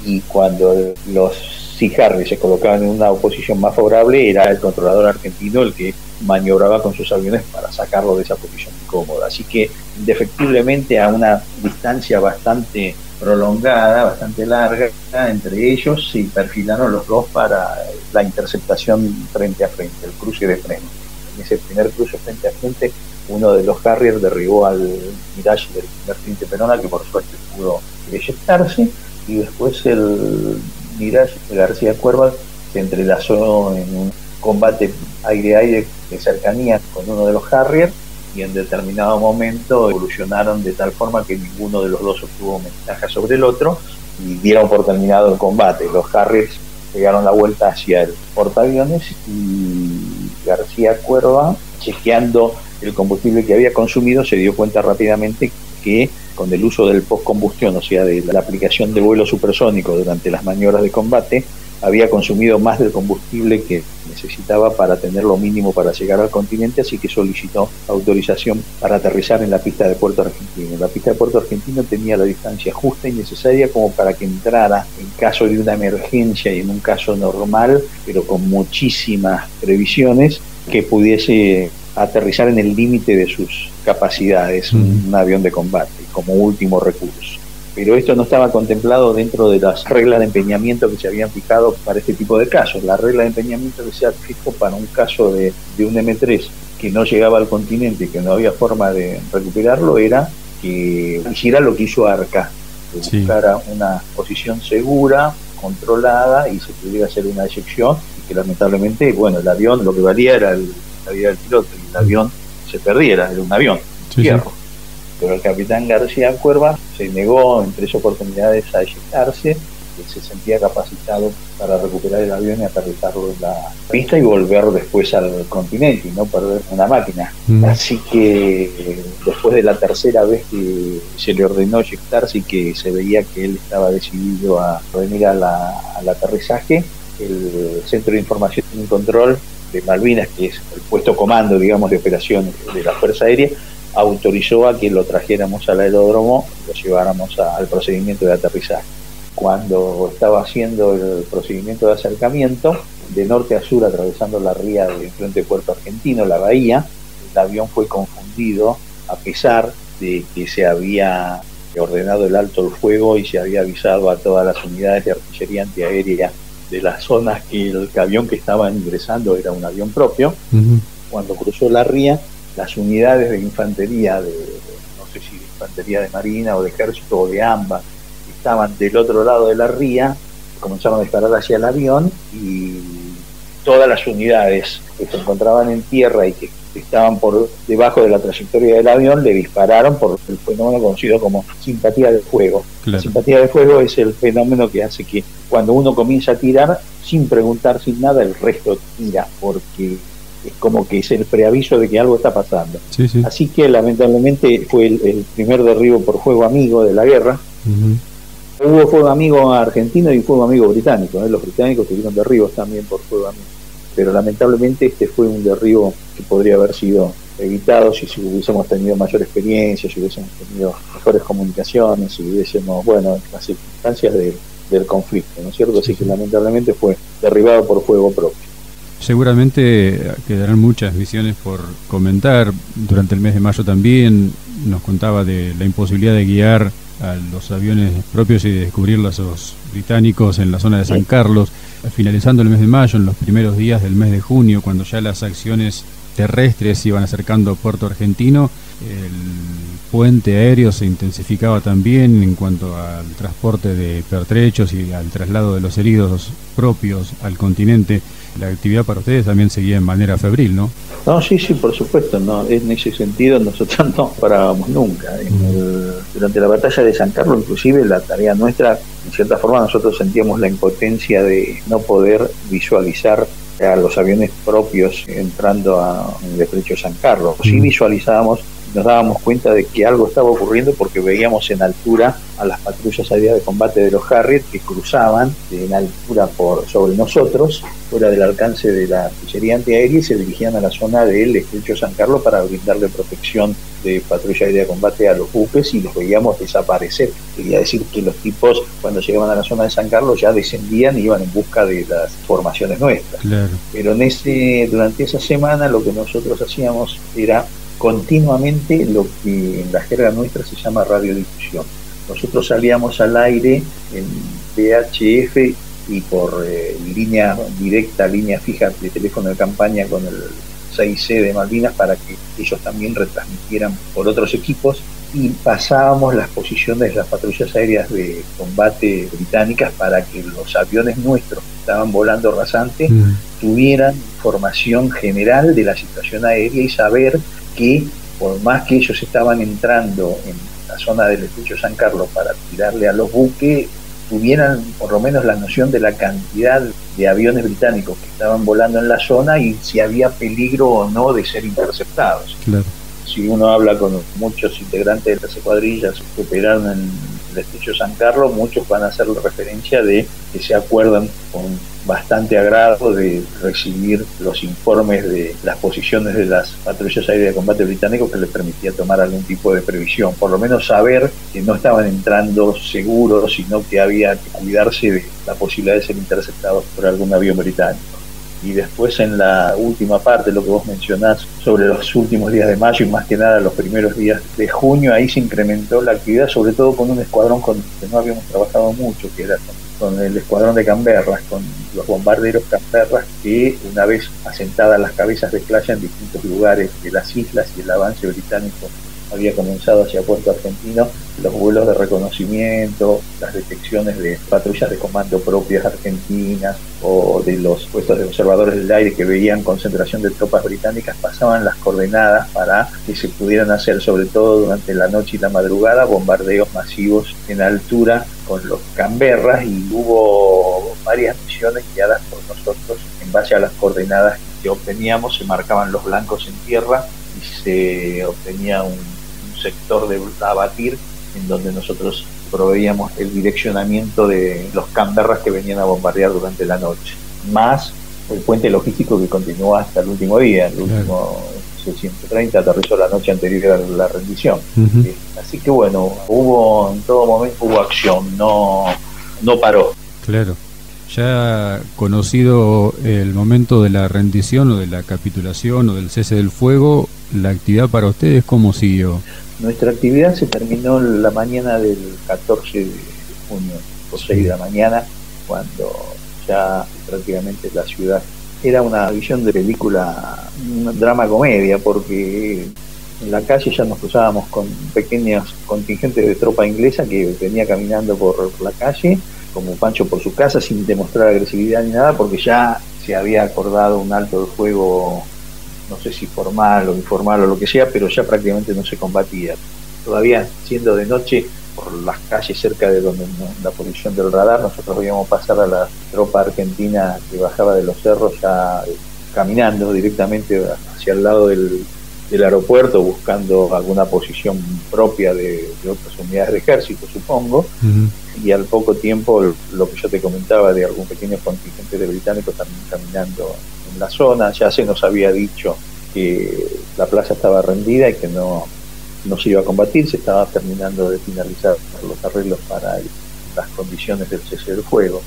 y cuando los si Harry se colocaban en una posición más favorable, era el controlador argentino el que maniobraba con sus aviones para sacarlo de esa posición incómoda. Así que, indefectiblemente, a una distancia bastante prolongada, bastante larga, entre ellos se perfilaron los dos para la interceptación frente a frente, el cruce de frente. En ese primer cruce frente a frente, uno de los Harriers derribó al Mirage del primer Perona, que por suerte pudo eyectarse, y después el García Cuerva se entrelazó en un combate aire-aire de cercanía con uno de los Harrier y en determinado momento evolucionaron de tal forma que ninguno de los dos obtuvo ventaja sobre el otro y dieron por terminado el combate. Los Harriers pegaron la vuelta hacia el portaaviones y García Cuerva, chequeando el combustible que había consumido, se dio cuenta rápidamente que con el uso del postcombustión, o sea, de la aplicación de vuelo supersónico durante las maniobras de combate, había consumido más del combustible que necesitaba para tener lo mínimo para llegar al continente, así que solicitó autorización para aterrizar en la pista de Puerto Argentino. La pista de Puerto Argentino tenía la distancia justa y necesaria como para que entrara en caso de una emergencia y en un caso normal, pero con muchísimas previsiones, que pudiese aterrizar en el límite de sus capacidades, un avión de combate, como último recurso. Pero esto no estaba contemplado dentro de las reglas de empeñamiento que se habían fijado para este tipo de casos. La regla de empeñamiento que se fijó para un caso de, un M3 que no llegaba al continente y que no había forma de recuperarlo era que hiciera lo que hizo Arca, que buscara una posición segura, controlada y se pudiera hacer una eyección y que lamentablemente, bueno, el avión lo que valía era la vida del piloto y el avión se perdiera, era un avión, hierro pero el capitán García Cuerva se negó en tres oportunidades a eyectarse, se sentía capacitado para recuperar el avión y aterrizarlo en la pista y volver después al continente y no perder una máquina. Mm. Así que después de la tercera vez que se le ordenó eyectarse y que se veía que él estaba decidido a venir al aterrizaje, el Centro de Información y Control de Malvinas, que es el puesto comando, digamos, de operaciones de la Fuerza Aérea, autorizó a que lo trajéramos al aeródromo y lo lleváramos al procedimiento de aterrizaje. Cuando estaba haciendo el procedimiento de acercamiento, de norte a sur, atravesando la ría de frente Puerto Argentino, la bahía, el avión fue confundido a pesar de que se había ordenado el alto el fuego y se había avisado a todas las unidades de artillería antiaérea de las zonas que el avión que estaba ingresando era un avión propio. Cuando cruzó la ría, las unidades de infantería, de, no sé si de infantería de marina o de ejército o de ambas, estaban del otro lado de la ría, comenzaron a disparar hacia el avión y todas las unidades que se encontraban en tierra y que estaban por debajo de la trayectoria del avión le dispararon por el fenómeno conocido como simpatía de fuego. La simpatía de fuego es el fenómeno que hace que cuando uno comienza a tirar, sin preguntar, sin nada, el resto tira, porque es como que es el preaviso de que algo está pasando. Así que lamentablemente fue el, primer derribo por fuego amigo de la guerra. Hubo fuego amigo argentino y fuego amigo británico. ¿eh? Los británicos tuvieron derribos también por fuego amigo. Pero lamentablemente este fue un derribo que podría haber sido evitado si, hubiésemos tenido mayor experiencia, si hubiésemos tenido mejores comunicaciones, si hubiésemos, bueno, las circunstancias del conflicto, ¿no es cierto? Así que lamentablemente fue derribado por fuego propio. Seguramente quedarán muchas visiones por comentar. Durante el mes de mayo también nos contaba de la imposibilidad de guiar a los aviones propios y de descubrir a esos británicos en la zona de San Carlos. Finalizando el mes de mayo, en los primeros días del mes de junio, cuando ya las acciones terrestres iban acercando Puerto Argentino, el puente aéreo se intensificaba también en cuanto al transporte de pertrechos y al traslado de los heridos propios al continente la actividad para ustedes también seguía en manera febril, ¿no? No, sí, sí, por supuesto, no, en ese sentido nosotros no parábamos nunca. Durante la batalla de San Carlos, inclusive, la tarea nuestra, en cierta forma, nosotros sentíamos la impotencia de no poder visualizar a los aviones propios entrando a, en el estrecho San Carlos. Sí visualizábamos nos dábamos cuenta de que algo estaba ocurriendo porque veíamos en altura a las patrullas aéreas de combate de los Harriet que cruzaban en altura por sobre nosotros, fuera del alcance de la artillería antiaérea y se dirigían a la zona del estrecho San Carlos para brindarle protección de patrulla aérea de combate a los buques y los veíamos desaparecer. Quería decir que los tipos cuando llegaban a la zona de San Carlos ya descendían y iban en busca de las formaciones nuestras. Pero en ese, durante esa semana lo que nosotros hacíamos era continuamente lo que en la jerga nuestra se llama radiodifusión. Nosotros salíamos al aire en VHF y por eh, línea directa, línea fija de teléfono de campaña con el 6C de Malvinas para que ellos también retransmitieran por otros equipos y pasábamos las posiciones de las patrullas aéreas de combate británicas para que los aviones nuestros que estaban volando rasante mm. tuvieran información general de la situación aérea y saber que por más que ellos estaban entrando en la zona del estrecho San Carlos para tirarle a los buques, tuvieran por lo menos la noción de la cantidad de aviones británicos que estaban volando en la zona y si había peligro o no de ser interceptados. Si uno habla con muchos integrantes de las escuadrillas que operaron en el estrecho San Carlos, muchos van a hacer referencia de que se acuerdan con bastante agrado de recibir los informes de las posiciones de las patrullas aéreas de combate británicos que les permitía tomar algún tipo de previsión, por lo menos saber que no estaban entrando seguros, sino que había que cuidarse de la posibilidad de ser interceptados por algún avión británico y después en la última parte, lo que vos mencionás sobre los últimos días de mayo y más que nada los primeros días de junio, ahí se incrementó la actividad, sobre todo con un escuadrón con que no habíamos trabajado mucho, que era con, el escuadrón de Canberras, con los bombarderos Canberras, que una vez asentadas las cabezas de playa en distintos lugares de las islas y el avance británico había comenzado hacia Puerto Argentino, los vuelos de reconocimiento, las detecciones de patrullas de comando propias argentinas o de los puestos de observadores del aire que veían concentración de tropas británicas pasaban las coordenadas para que se pudieran hacer, sobre todo durante la noche y la madrugada, bombardeos masivos en altura con los Canberras y hubo varias misiones guiadas por nosotros en base a las coordenadas que obteníamos, se marcaban los blancos en tierra y se obtenía un sector de abatir en donde nosotros proveíamos el direccionamiento de los Canberras que venían a bombardear durante la noche, más el puente logístico que continuó hasta el último día, el último 630 aterrizó la noche anterior a la rendición. Eh, así que bueno, hubo en todo momento hubo acción, no, no paró. Claro. Ya conocido el momento de la rendición o de la capitulación o del cese del fuego, ¿la actividad para ustedes cómo siguió? Nuestra actividad se terminó la mañana del 14 de junio, por 6 de la mañana, cuando ya prácticamente la ciudad era una visión de película, un drama comedia, porque en la calle ya nos cruzábamos con pequeños contingentes de tropa inglesa que venía caminando por la calle, como Pancho por su casa, sin demostrar agresividad ni nada, porque ya se había acordado un alto de fuego no sé si formal o informal o lo que sea, pero ya prácticamente no se combatía. Todavía siendo de noche, por las calles cerca de donde la posición del radar, nosotros veíamos pasar a la tropa argentina que bajaba de los cerros ya eh, caminando directamente hacia el lado del, aeropuerto, buscando alguna posición propia de, otras unidades de ejército, supongo, y al poco tiempo lo que yo te comentaba de algún pequeño contingente de británicos también caminando en la zona, ya se nos había dicho que la plaza estaba rendida y que no, no se iba a combatir, se estaba terminando de finalizar los arreglos para las condiciones del cese del fuego.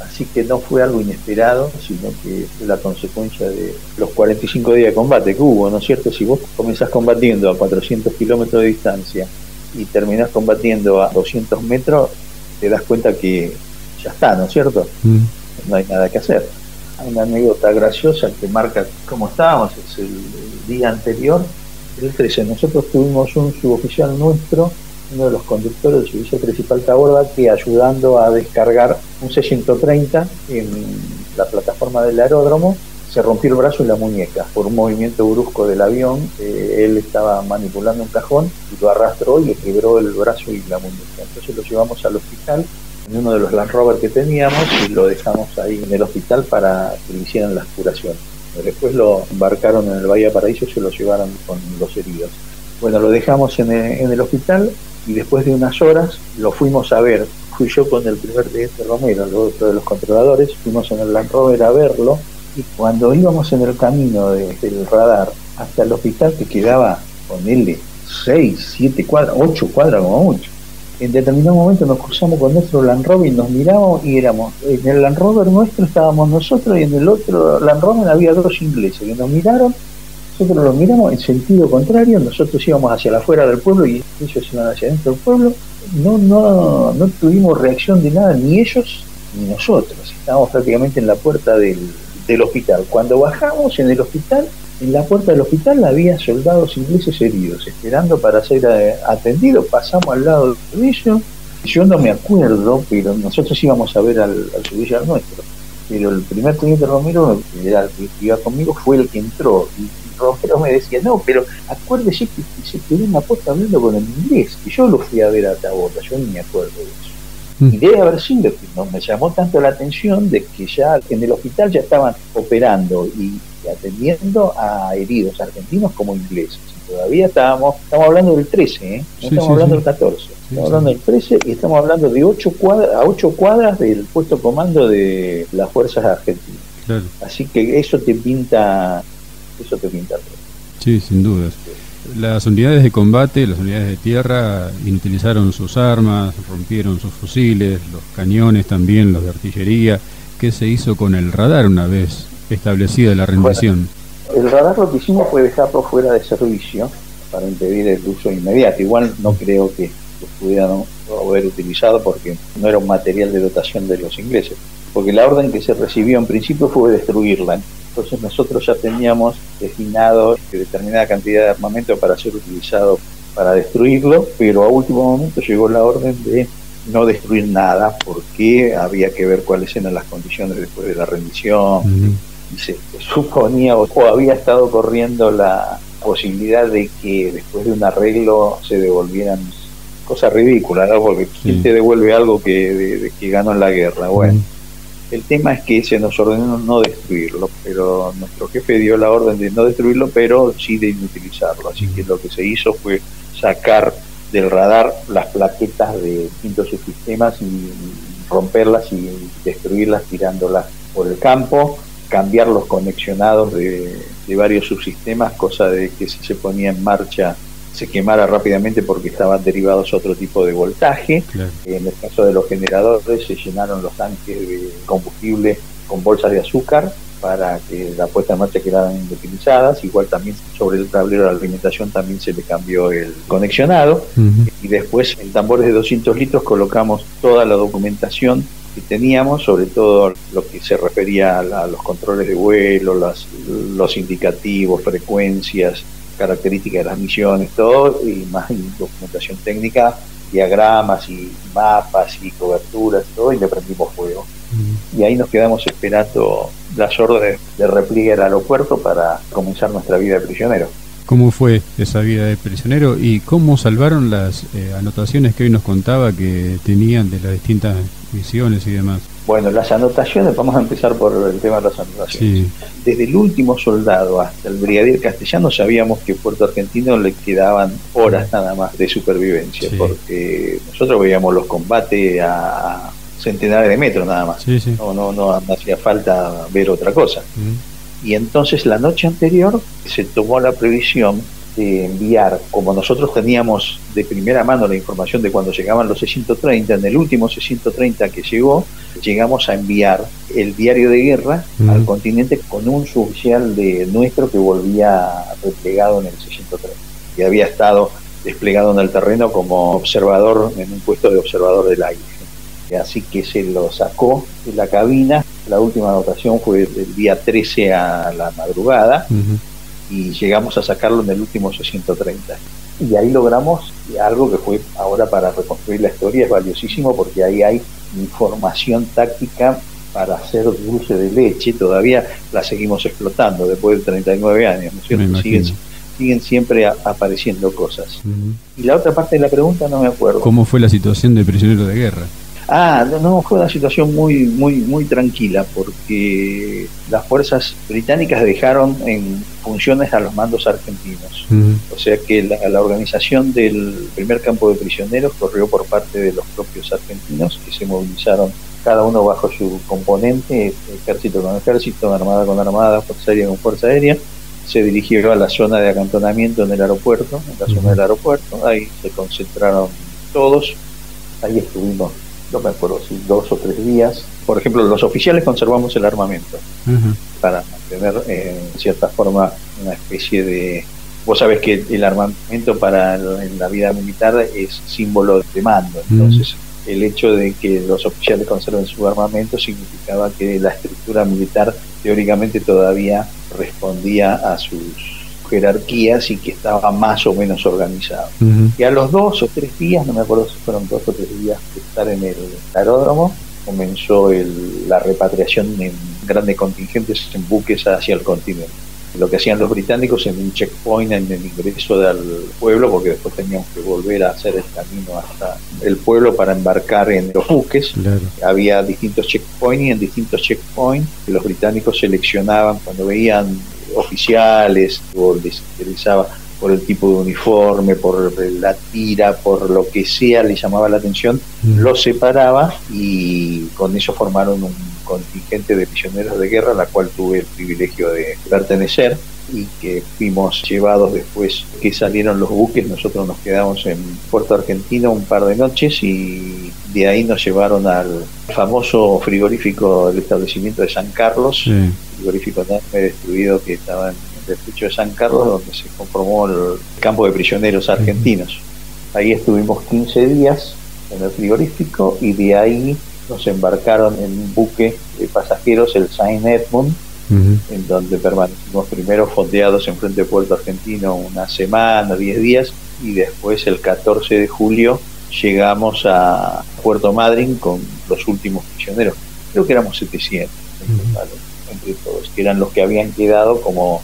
Así que no fue algo inesperado, sino que fue la consecuencia de los 45 días de combate que hubo, ¿no es cierto? Si vos comenzás combatiendo a 400 kilómetros de distancia y terminás combatiendo a 200 metros, te das cuenta que ya está, ¿no es cierto? Mm. No hay nada que hacer una anécdota graciosa que marca cómo estábamos, es el, día anterior, el 13. Nosotros tuvimos un suboficial nuestro, uno de los conductores del servicio principal Taborda, que ayudando a descargar un C-130 en la plataforma del aeródromo, se rompió el brazo y la muñeca por un movimiento brusco del avión. Eh, él estaba manipulando un cajón y lo arrastró y le quebró el brazo y la muñeca. Entonces lo llevamos al hospital en uno de los Land Rover que teníamos y lo dejamos ahí en el hospital para que le hicieran las curaciones. Después lo embarcaron en el Bahía Paraíso y se lo llevaron con los heridos. Bueno, lo dejamos en el, hospital y después de unas horas lo fuimos a ver. Fui yo con el primer teniente Romero, el otro de los controladores, fuimos en el Land Rover a verlo y cuando íbamos en el camino del radar hasta el hospital que quedaba, con él 6, 7 cuadras, 8 cuadras como mucho, en determinado momento nos cruzamos con nuestro Land Rover y nos miramos y éramos, en el Land Rover nuestro estábamos nosotros y en el otro Land Rover había dos ingleses que nos miraron, nosotros los miramos en sentido contrario, nosotros íbamos hacia afuera del pueblo y ellos iban hacia adentro del pueblo, no, no, no tuvimos reacción de nada, ni ellos ni nosotros, estábamos prácticamente en la puerta del, del hospital. Cuando bajamos en el hospital, en la puerta del hospital había soldados ingleses heridos, esperando para ser eh, atendidos. Pasamos al lado de ellos. Yo no me acuerdo, pero nosotros íbamos a ver al, al nuestro. Pero el primer teniente Romero, que era el que iba conmigo, fue el que entró. Y Romero me decía, no, pero acuérdese que se quedó en la puerta hablando con el inglés. Y yo lo fui a ver a Tabota, yo ni me acuerdo de eso. Mm. Y debe haber sido que no me llamó tanto la atención de que ya en el hospital ya estaban operando y atendiendo a heridos argentinos como ingleses. todavía estábamos, estamos hablando del 13, ¿eh? no estamos hablando del 14, estamos hablando del 13 y estamos hablando de ocho cuadras, a 8 cuadras del puesto comando de las fuerzas argentinas. Así que eso te pinta, eso te pinta Sí, sin dudas. Las unidades de combate, las unidades de tierra, inutilizaron sus armas, rompieron sus fusiles, los cañones también, los de artillería. ¿Qué se hizo con el radar una vez establecida la rendición? el radar lo que hicimos fue dejarlo fuera de servicio para impedir el uso inmediato. Igual no creo que lo pudieran haber utilizado porque no era un material de dotación de los ingleses. Porque la orden que se recibió en principio fue destruirla. Entonces nosotros ya teníamos destinado determinada cantidad de armamento para ser utilizado para destruirlo, pero a último momento llegó la orden de no destruir nada porque había que ver cuáles eran las condiciones después de la rendición. Se suponía o, había estado corriendo la posibilidad de que después de un arreglo se devolvieran cosas ridículas, ¿no? porque ¿quién te devuelve algo que, que ganó en la guerra? Bueno. El tema es que se nos ordenó no destruirlo, pero nuestro jefe dio la orden de no destruirlo, pero sí de inutilizarlo. Así que lo que se hizo fue sacar del radar las plaquetas de distintos subsistemas y romperlas y destruirlas tirándolas por el campo, cambiar los conexionados de, de varios subsistemas, cosa de que si se ponía en marcha se quemara rápidamente porque estaban derivados a otro tipo de voltaje. En el caso de los generadores se llenaron los tanques de combustible con bolsas de azúcar para que la puesta en marcha quedaran inutilizadas. Igual también sobre el tablero de alimentación también se le cambió el conexionado. Y después en tambores de 200 litros colocamos toda la documentación que teníamos, sobre todo lo que se refería a, los controles de vuelo, las, los indicativos, frecuencias, características de las misiones, todo, y más documentación técnica, diagramas y mapas y coberturas, todo, y le prendimos fuego. Y ahí nos quedamos esperando las órdenes de repliegue al aeropuerto para comenzar nuestra vida de prisionero. ¿Cómo fue esa vida de prisionero y cómo salvaron las eh, anotaciones que hoy nos contaba que tenían de las distintas misiones y demás? Bueno, las anotaciones, vamos a empezar por el tema de las anotaciones. Desde el último soldado hasta el brigadier castellano sabíamos que Puerto Argentino le quedaban horas nada más de supervivencia, porque nosotros veíamos los combates a centenares de metros nada más. No, no, no, hacía falta ver otra cosa. Y entonces la noche anterior se tomó la previsión enviar, como nosotros teníamos de primera mano la información de cuando llegaban los 630, en el último 630 que llegó, llegamos a enviar el diario de guerra al continente con un suboficial de nuestro que volvía replegado en el 630, que había estado desplegado en el terreno como observador en un puesto de observador del aire. Así que se lo sacó de la cabina. La última anotación fue el día 13 a la madrugada y llegamos a sacarlo en el último 630. Y ahí logramos algo que fue ahora para reconstruir la historia, es valiosísimo porque ahí hay información táctica para hacer dulce de leche, todavía la seguimos explotando después de 39 años, ¿no es cierto? Siguen, siguen, siempre apareciendo cosas. Y la otra parte de la pregunta no me acuerdo. ¿Cómo fue la situación de prisionero de guerra? Ah, no, fue una situación muy, muy, muy tranquila porque las fuerzas británicas dejaron en funciones a los mandos argentinos. O sea que la, organización del primer campo de prisioneros corrió por parte de los propios argentinos que se movilizaron cada uno bajo su componente, ejército con ejército, armada con armada, fuerza aérea con fuerza aérea. Se dirigió a la zona de acantonamiento en el aeropuerto, en la zona del aeropuerto. Ahí se concentraron todos. Ahí estuvimos no me acuerdo si dos o tres días. Por ejemplo, los oficiales conservamos el armamento para mantener eh, en cierta forma una especie de... Vos sabés que el armamento para en la vida militar es símbolo de mando, entonces el hecho de que los oficiales conserven su armamento significaba que la estructura militar teóricamente todavía respondía a sus jerarquías y que estaba más o menos organizado. Y a los dos o tres días, no me acuerdo si fueron dos o tres días de estar en el aeródromo, comenzó la repatriación en grandes contingentes en buques hacia el continente. Lo que hacían los británicos en un checkpoint en el ingreso del pueblo, porque después teníamos que volver a hacer el camino hasta el pueblo para embarcar en los buques. Había distintos checkpoints y en distintos checkpoints los británicos seleccionaban cuando veían oficiales o les interesaba por el tipo de uniforme, por la tira, por lo que sea le llamaba la atención, mm. los separaba y con eso formaron un contingente de prisioneros de guerra, a la cual tuve el privilegio de pertenecer y que fuimos llevados después que salieron los buques, nosotros nos quedamos en Puerto Argentino un par de noches y de ahí nos llevaron al famoso frigorífico del establecimiento de San Carlos, frigorífico enorme destruido que estaba en el estrecho de San Carlos, donde se conformó el campo de prisioneros argentinos. Ahí estuvimos 15 días en el frigorífico y de ahí nos embarcaron en un buque de pasajeros, el Saint Edmund, en donde permanecimos primero fondeados en frente de Puerto Argentino una semana, 10 días, y después el 14 de julio llegamos a Puerto Madryn con los últimos prisioneros. Creo que éramos 700 entre todos, que eran los que habían quedado como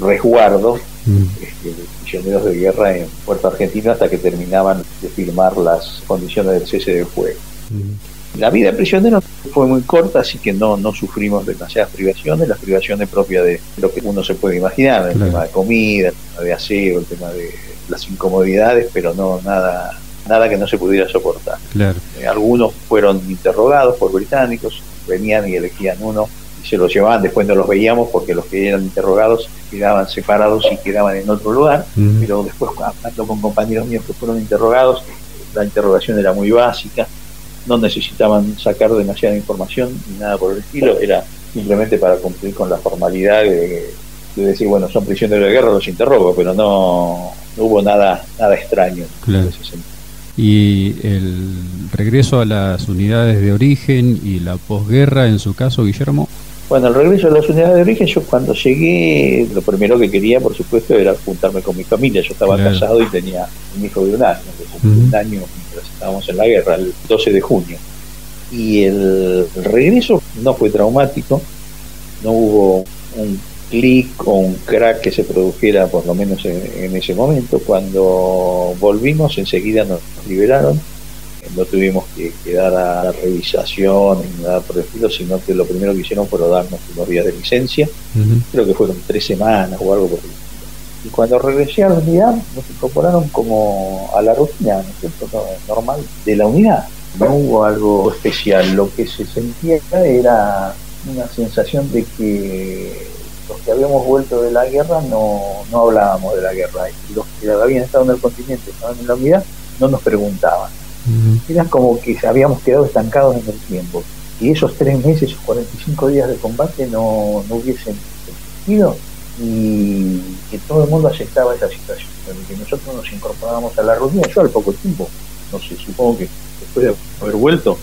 resguardo este, de prisioneros de guerra en Puerto Argentino hasta que terminaban de firmar las condiciones del cese de fuego. La vida de prisionero fue muy corta, así que no, no sufrimos demasiadas privaciones, las privaciones propias de lo que uno se puede imaginar, el tema de comida, el tema de aseo, el tema de las incomodidades, pero no nada nada que no se pudiera soportar. Eh, algunos fueron interrogados por británicos, venían y elegían uno y se los llevaban, después no los veíamos porque los que eran interrogados quedaban separados y quedaban en otro lugar, pero después hablando con compañeros míos que fueron interrogados, la interrogación era muy básica, no necesitaban sacar demasiada información ni nada por el estilo, era simplemente para cumplir con la formalidad de, decir, bueno, son prisioneros de guerra, los interrogo, pero no, hubo nada, nada extraño en ese sentido. Y el regreso a las unidades de origen y la posguerra, en su caso, Guillermo. Bueno, el regreso a las unidades de origen, yo cuando llegué, lo primero que quería, por supuesto, era juntarme con mi familia. Yo estaba casado y tenía un hijo de un año, de un año estábamos en la guerra, el 12 de junio. Y el, regreso no fue traumático, no hubo un clic o un crack que se produjera por lo menos en, ese momento. Cuando volvimos enseguida nos liberaron, no tuvimos que quedar a la revisación ni nada por el estilo, sino que lo primero que hicieron fue darnos unos días de licencia, creo que fueron tres semanas o algo por el estilo y cuando regresé a la unidad nos incorporaron como a la rutina, ¿no es cierto? normal de la unidad. No hubo algo especial, lo que se sentía era una sensación de que los que habíamos vuelto de la guerra no, no hablábamos de la guerra, y los que habían estado en el continente, estaban en la unidad, no nos preguntaban. Era como que habíamos quedado estancados en el tiempo. Y esos tres meses, esos 45 días de combate no, no hubiesen existido y que todo el mundo aceptaba esa situación, que nosotros nos incorporábamos a la rutina, yo al poco tiempo, no sé, supongo que después de haber vuelto,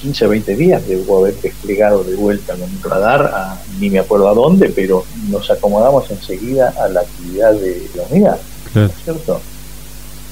15 o 20 días debo haber desplegado de vuelta con un radar, a, ni me acuerdo a dónde, pero nos acomodamos enseguida a la actividad de la unidad, ¿cierto?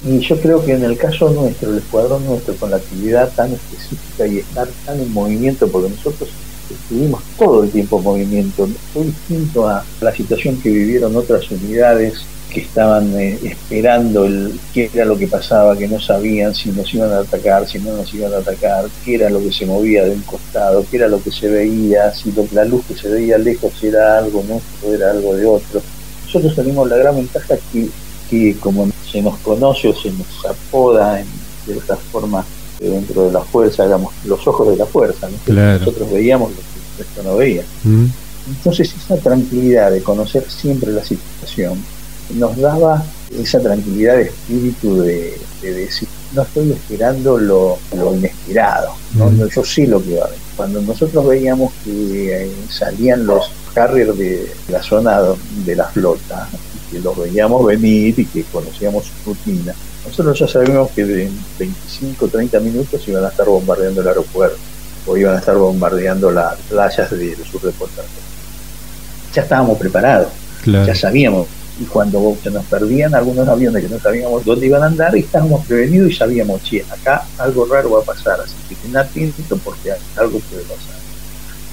Y yo creo que en el caso nuestro, el escuadrón nuestro, con la actividad tan específica y estar tan en movimiento, porque nosotros estuvimos todo el tiempo en movimiento. Fue distinto a la situación que vivieron otras unidades que estaban eh, esperando el, qué era lo que pasaba, que no sabían si nos iban a atacar, si no nos iban a atacar, qué era lo que se movía de un costado, qué era lo que se veía, si lo, la luz que se veía lejos era algo nuestro, era algo de otro. Nosotros tenemos la gran ventaja que, que como se nos conoce o se nos apoda en, de esta forma dentro de la fuerza éramos los ojos de la fuerza, nosotros veíamos lo que el resto no veía. Mm. Entonces esa tranquilidad de conocer siempre la situación nos daba esa tranquilidad de espíritu de, decir, no estoy esperando lo, inesperado, mm. ¿no? yo sé lo que va a venir. Cuando nosotros veíamos que eh, salían los carriers de la zona de la flota, que los veíamos venir y que conocíamos su rutina, nosotros ya sabíamos que en 25 o 30 minutos iban a estar bombardeando el aeropuerto o iban a estar bombardeando las playas del sur de Puerto Ya estábamos preparados, ya sabíamos. Y cuando se nos perdían algunos aviones que no sabíamos dónde iban a andar, estábamos prevenidos y sabíamos, che, acá algo raro va a pasar, así que ten atento porque algo puede pasar.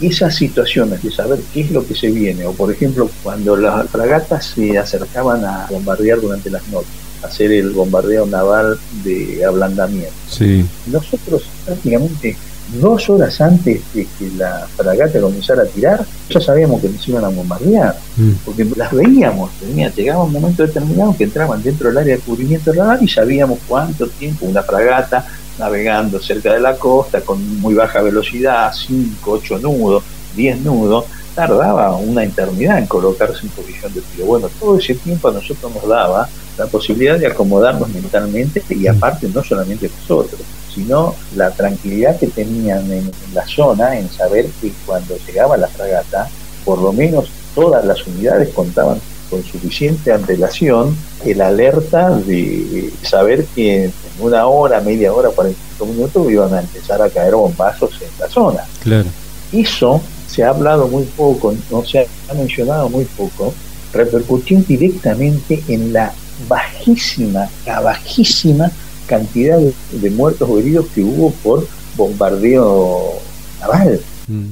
Esas situaciones de saber qué es lo que se viene, o por ejemplo, cuando las fragatas se acercaban a bombardear durante las noches, hacer el bombardeo naval de ablandamiento. Sí. Nosotros prácticamente dos horas antes de que la fragata comenzara a tirar, ya sabíamos que nos iban a bombardear, mm. porque las veíamos, tenía, llegaba un momento determinado que entraban dentro del área de cubrimiento radar y sabíamos cuánto tiempo una fragata navegando cerca de la costa con muy baja velocidad, 5, 8 nudos, 10 nudos, tardaba una eternidad en colocarse en posición de tiro. Bueno, todo ese tiempo a nosotros nos daba la posibilidad de acomodarnos mentalmente y aparte no solamente nosotros, sino la tranquilidad que tenían en, la zona en saber que cuando llegaba la fragata, por lo menos todas las unidades contaban con suficiente antelación el alerta de saber que en una hora, media hora, 45 minutos iban a empezar a caer bombazos en la zona. Claro. Eso se ha hablado muy poco, no se ha mencionado muy poco, repercutió directamente en la bajísima, la bajísima cantidad de, muertos o heridos que hubo por bombardeo naval. Mm.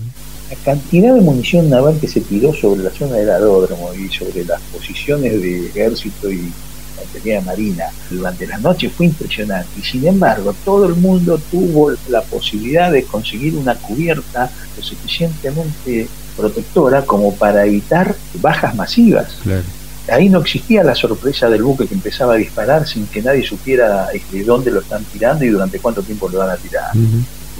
La cantidad de munición naval que se tiró sobre la zona del aeródromo y sobre las posiciones de ejército y infantería marina durante la noche fue impresionante y sin embargo todo el mundo tuvo la posibilidad de conseguir una cubierta lo suficientemente protectora como para evitar bajas masivas. Ahí no existía la sorpresa del buque que empezaba a disparar sin que nadie supiera de este, dónde lo están tirando y durante cuánto tiempo lo van a tirar.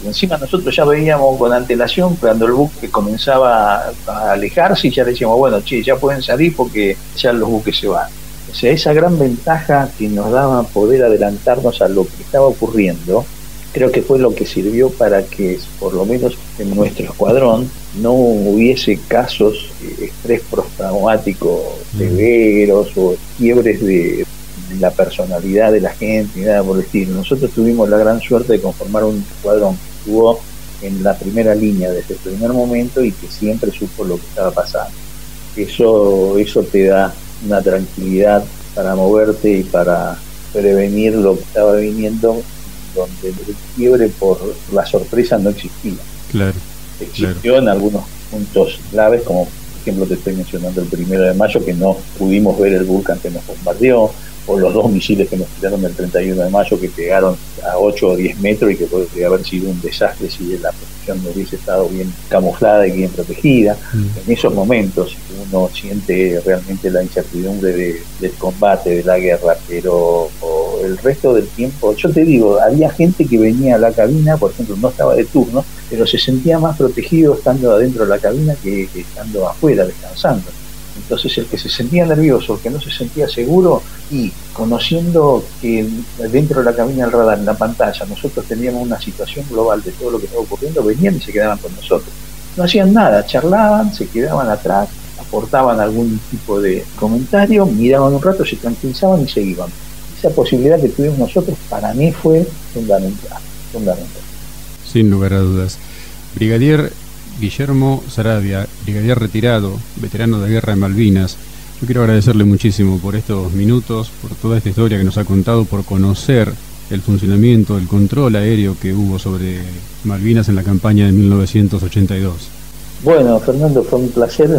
Encima nosotros ya veíamos con antelación cuando el buque comenzaba a alejarse y ya decíamos, bueno, che, ya pueden salir porque ya los buques se van. O sea, esa gran ventaja que nos daba poder adelantarnos a lo que estaba ocurriendo, creo que fue lo que sirvió para que, por lo menos en nuestro escuadrón, no hubiese casos de estrés postraumático mm. severos o quiebres de, la personalidad de la gente, nada por el estilo. Nosotros tuvimos la gran suerte de conformar un escuadrón que estuvo en la primera línea desde el primer momento y que siempre supo lo que estaba pasando. Eso, eso te da una tranquilidad para moverte y para prevenir lo que estaba viniendo, donde el quiebre por la sorpresa no existía. Claro. Existió en algunos puntos claves, como por ejemplo te estoy mencionando el primero de mayo, que no pudimos ver el volcán que nos bombardeó, o los dos misiles que nos tiraron el 31 de mayo que pegaron a 8 o 10 metros y que podría haber sido un desastre si la posición no hubiese estado bien camuflada y bien protegida. Mm. En esos momentos uno siente realmente la incertidumbre del combate, de la guerra, pero el resto del tiempo, yo te digo, había gente que venía a la cabina, por ejemplo, no estaba de turno, pero se sentía más protegido estando adentro de la cabina que estando afuera descansando. Entonces el que se sentía nervioso, el que no se sentía seguro y conociendo que dentro de la cabina del radar, en la pantalla, nosotros teníamos una situación global de todo lo que estaba ocurriendo, venían y se quedaban con nosotros. No hacían nada, charlaban, se quedaban atrás, aportaban algún tipo de comentario, miraban un rato, se tranquilizaban y se iban. Esa posibilidad que tuvimos nosotros para mí fue fundamental, fundamental. Sin lugar a dudas. Brigadier Guillermo Sarabia, brigadier retirado, veterano de guerra en Malvinas. Yo quiero agradecerle muchísimo por estos minutos, por toda esta historia que nos ha contado, por conocer el funcionamiento, el control aéreo que hubo sobre Malvinas en la campaña de 1982. Bueno, Fernando, fue un placer.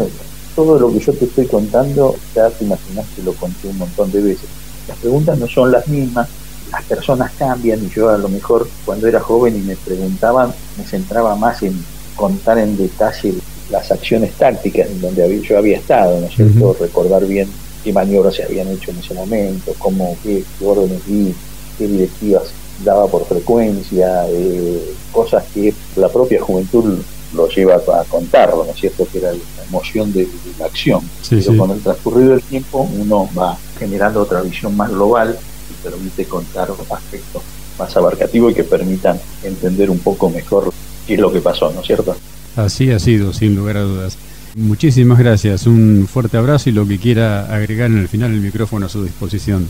Todo lo que yo te estoy contando, ya te imaginas que lo conté un montón de veces. Las preguntas no son las mismas, las personas cambian y yo a lo mejor cuando era joven y me preguntaban, me centraba más en contar en detalle las acciones tácticas en donde yo había estado, ¿no es cierto? Recordar bien qué maniobras se habían hecho en ese momento, cómo, qué, órdenes di, qué directivas daba por frecuencia, eh, cosas que la propia juventud lo lleva a contarlo, ¿no es cierto? Que era la emoción de, la acción. Pero con el transcurrido del tiempo uno va generando otra visión más global y permite contar aspectos más abarcativos y que permitan entender un poco mejor es lo que pasó, ¿no es cierto? Así ha sido, sin lugar a dudas. Muchísimas gracias, un fuerte abrazo y lo que quiera agregar en el final el micrófono a su disposición.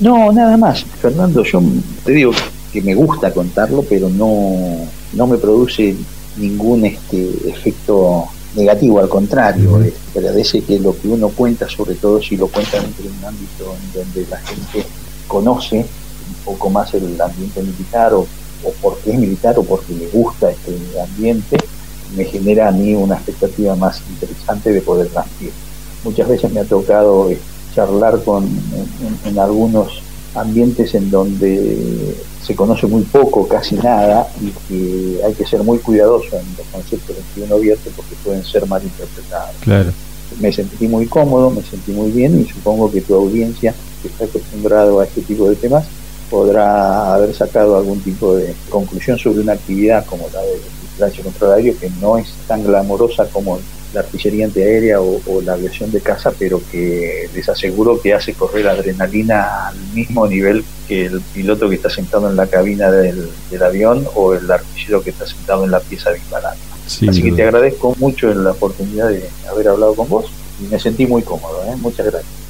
No, nada más, Fernando, yo te digo que me gusta contarlo, pero no, no me produce ningún este efecto negativo, al contrario, uh agradece que lo que uno cuenta, sobre todo si lo cuenta dentro de un ámbito en donde la gente conoce un poco más el ambiente militar o o porque es militar o porque le gusta este ambiente, me genera a mí una expectativa más interesante de poder transmitir. Muchas veces me ha tocado eh, charlar con en, algunos ambientes en donde se conoce muy poco, casi nada, y que hay que ser muy cuidadoso en los conceptos que uno vierte porque pueden ser mal interpretados. Claro. Me sentí muy cómodo, me sentí muy bien y supongo que tu audiencia, que está acostumbrado a este tipo de temas, podrá haber sacado algún tipo de conclusión sobre una actividad como la de vigilancia contra el aéreo que no es tan glamorosa como la artillería antiaérea o, o la aviación de caza, pero que les aseguro que hace correr adrenalina al mismo nivel que el piloto que está sentado en la cabina del, avión o el artillero que está sentado en la pieza disparando. Así que te agradezco mucho la oportunidad de haber hablado con vos y me sentí muy cómodo. ¿eh? Muchas gracias.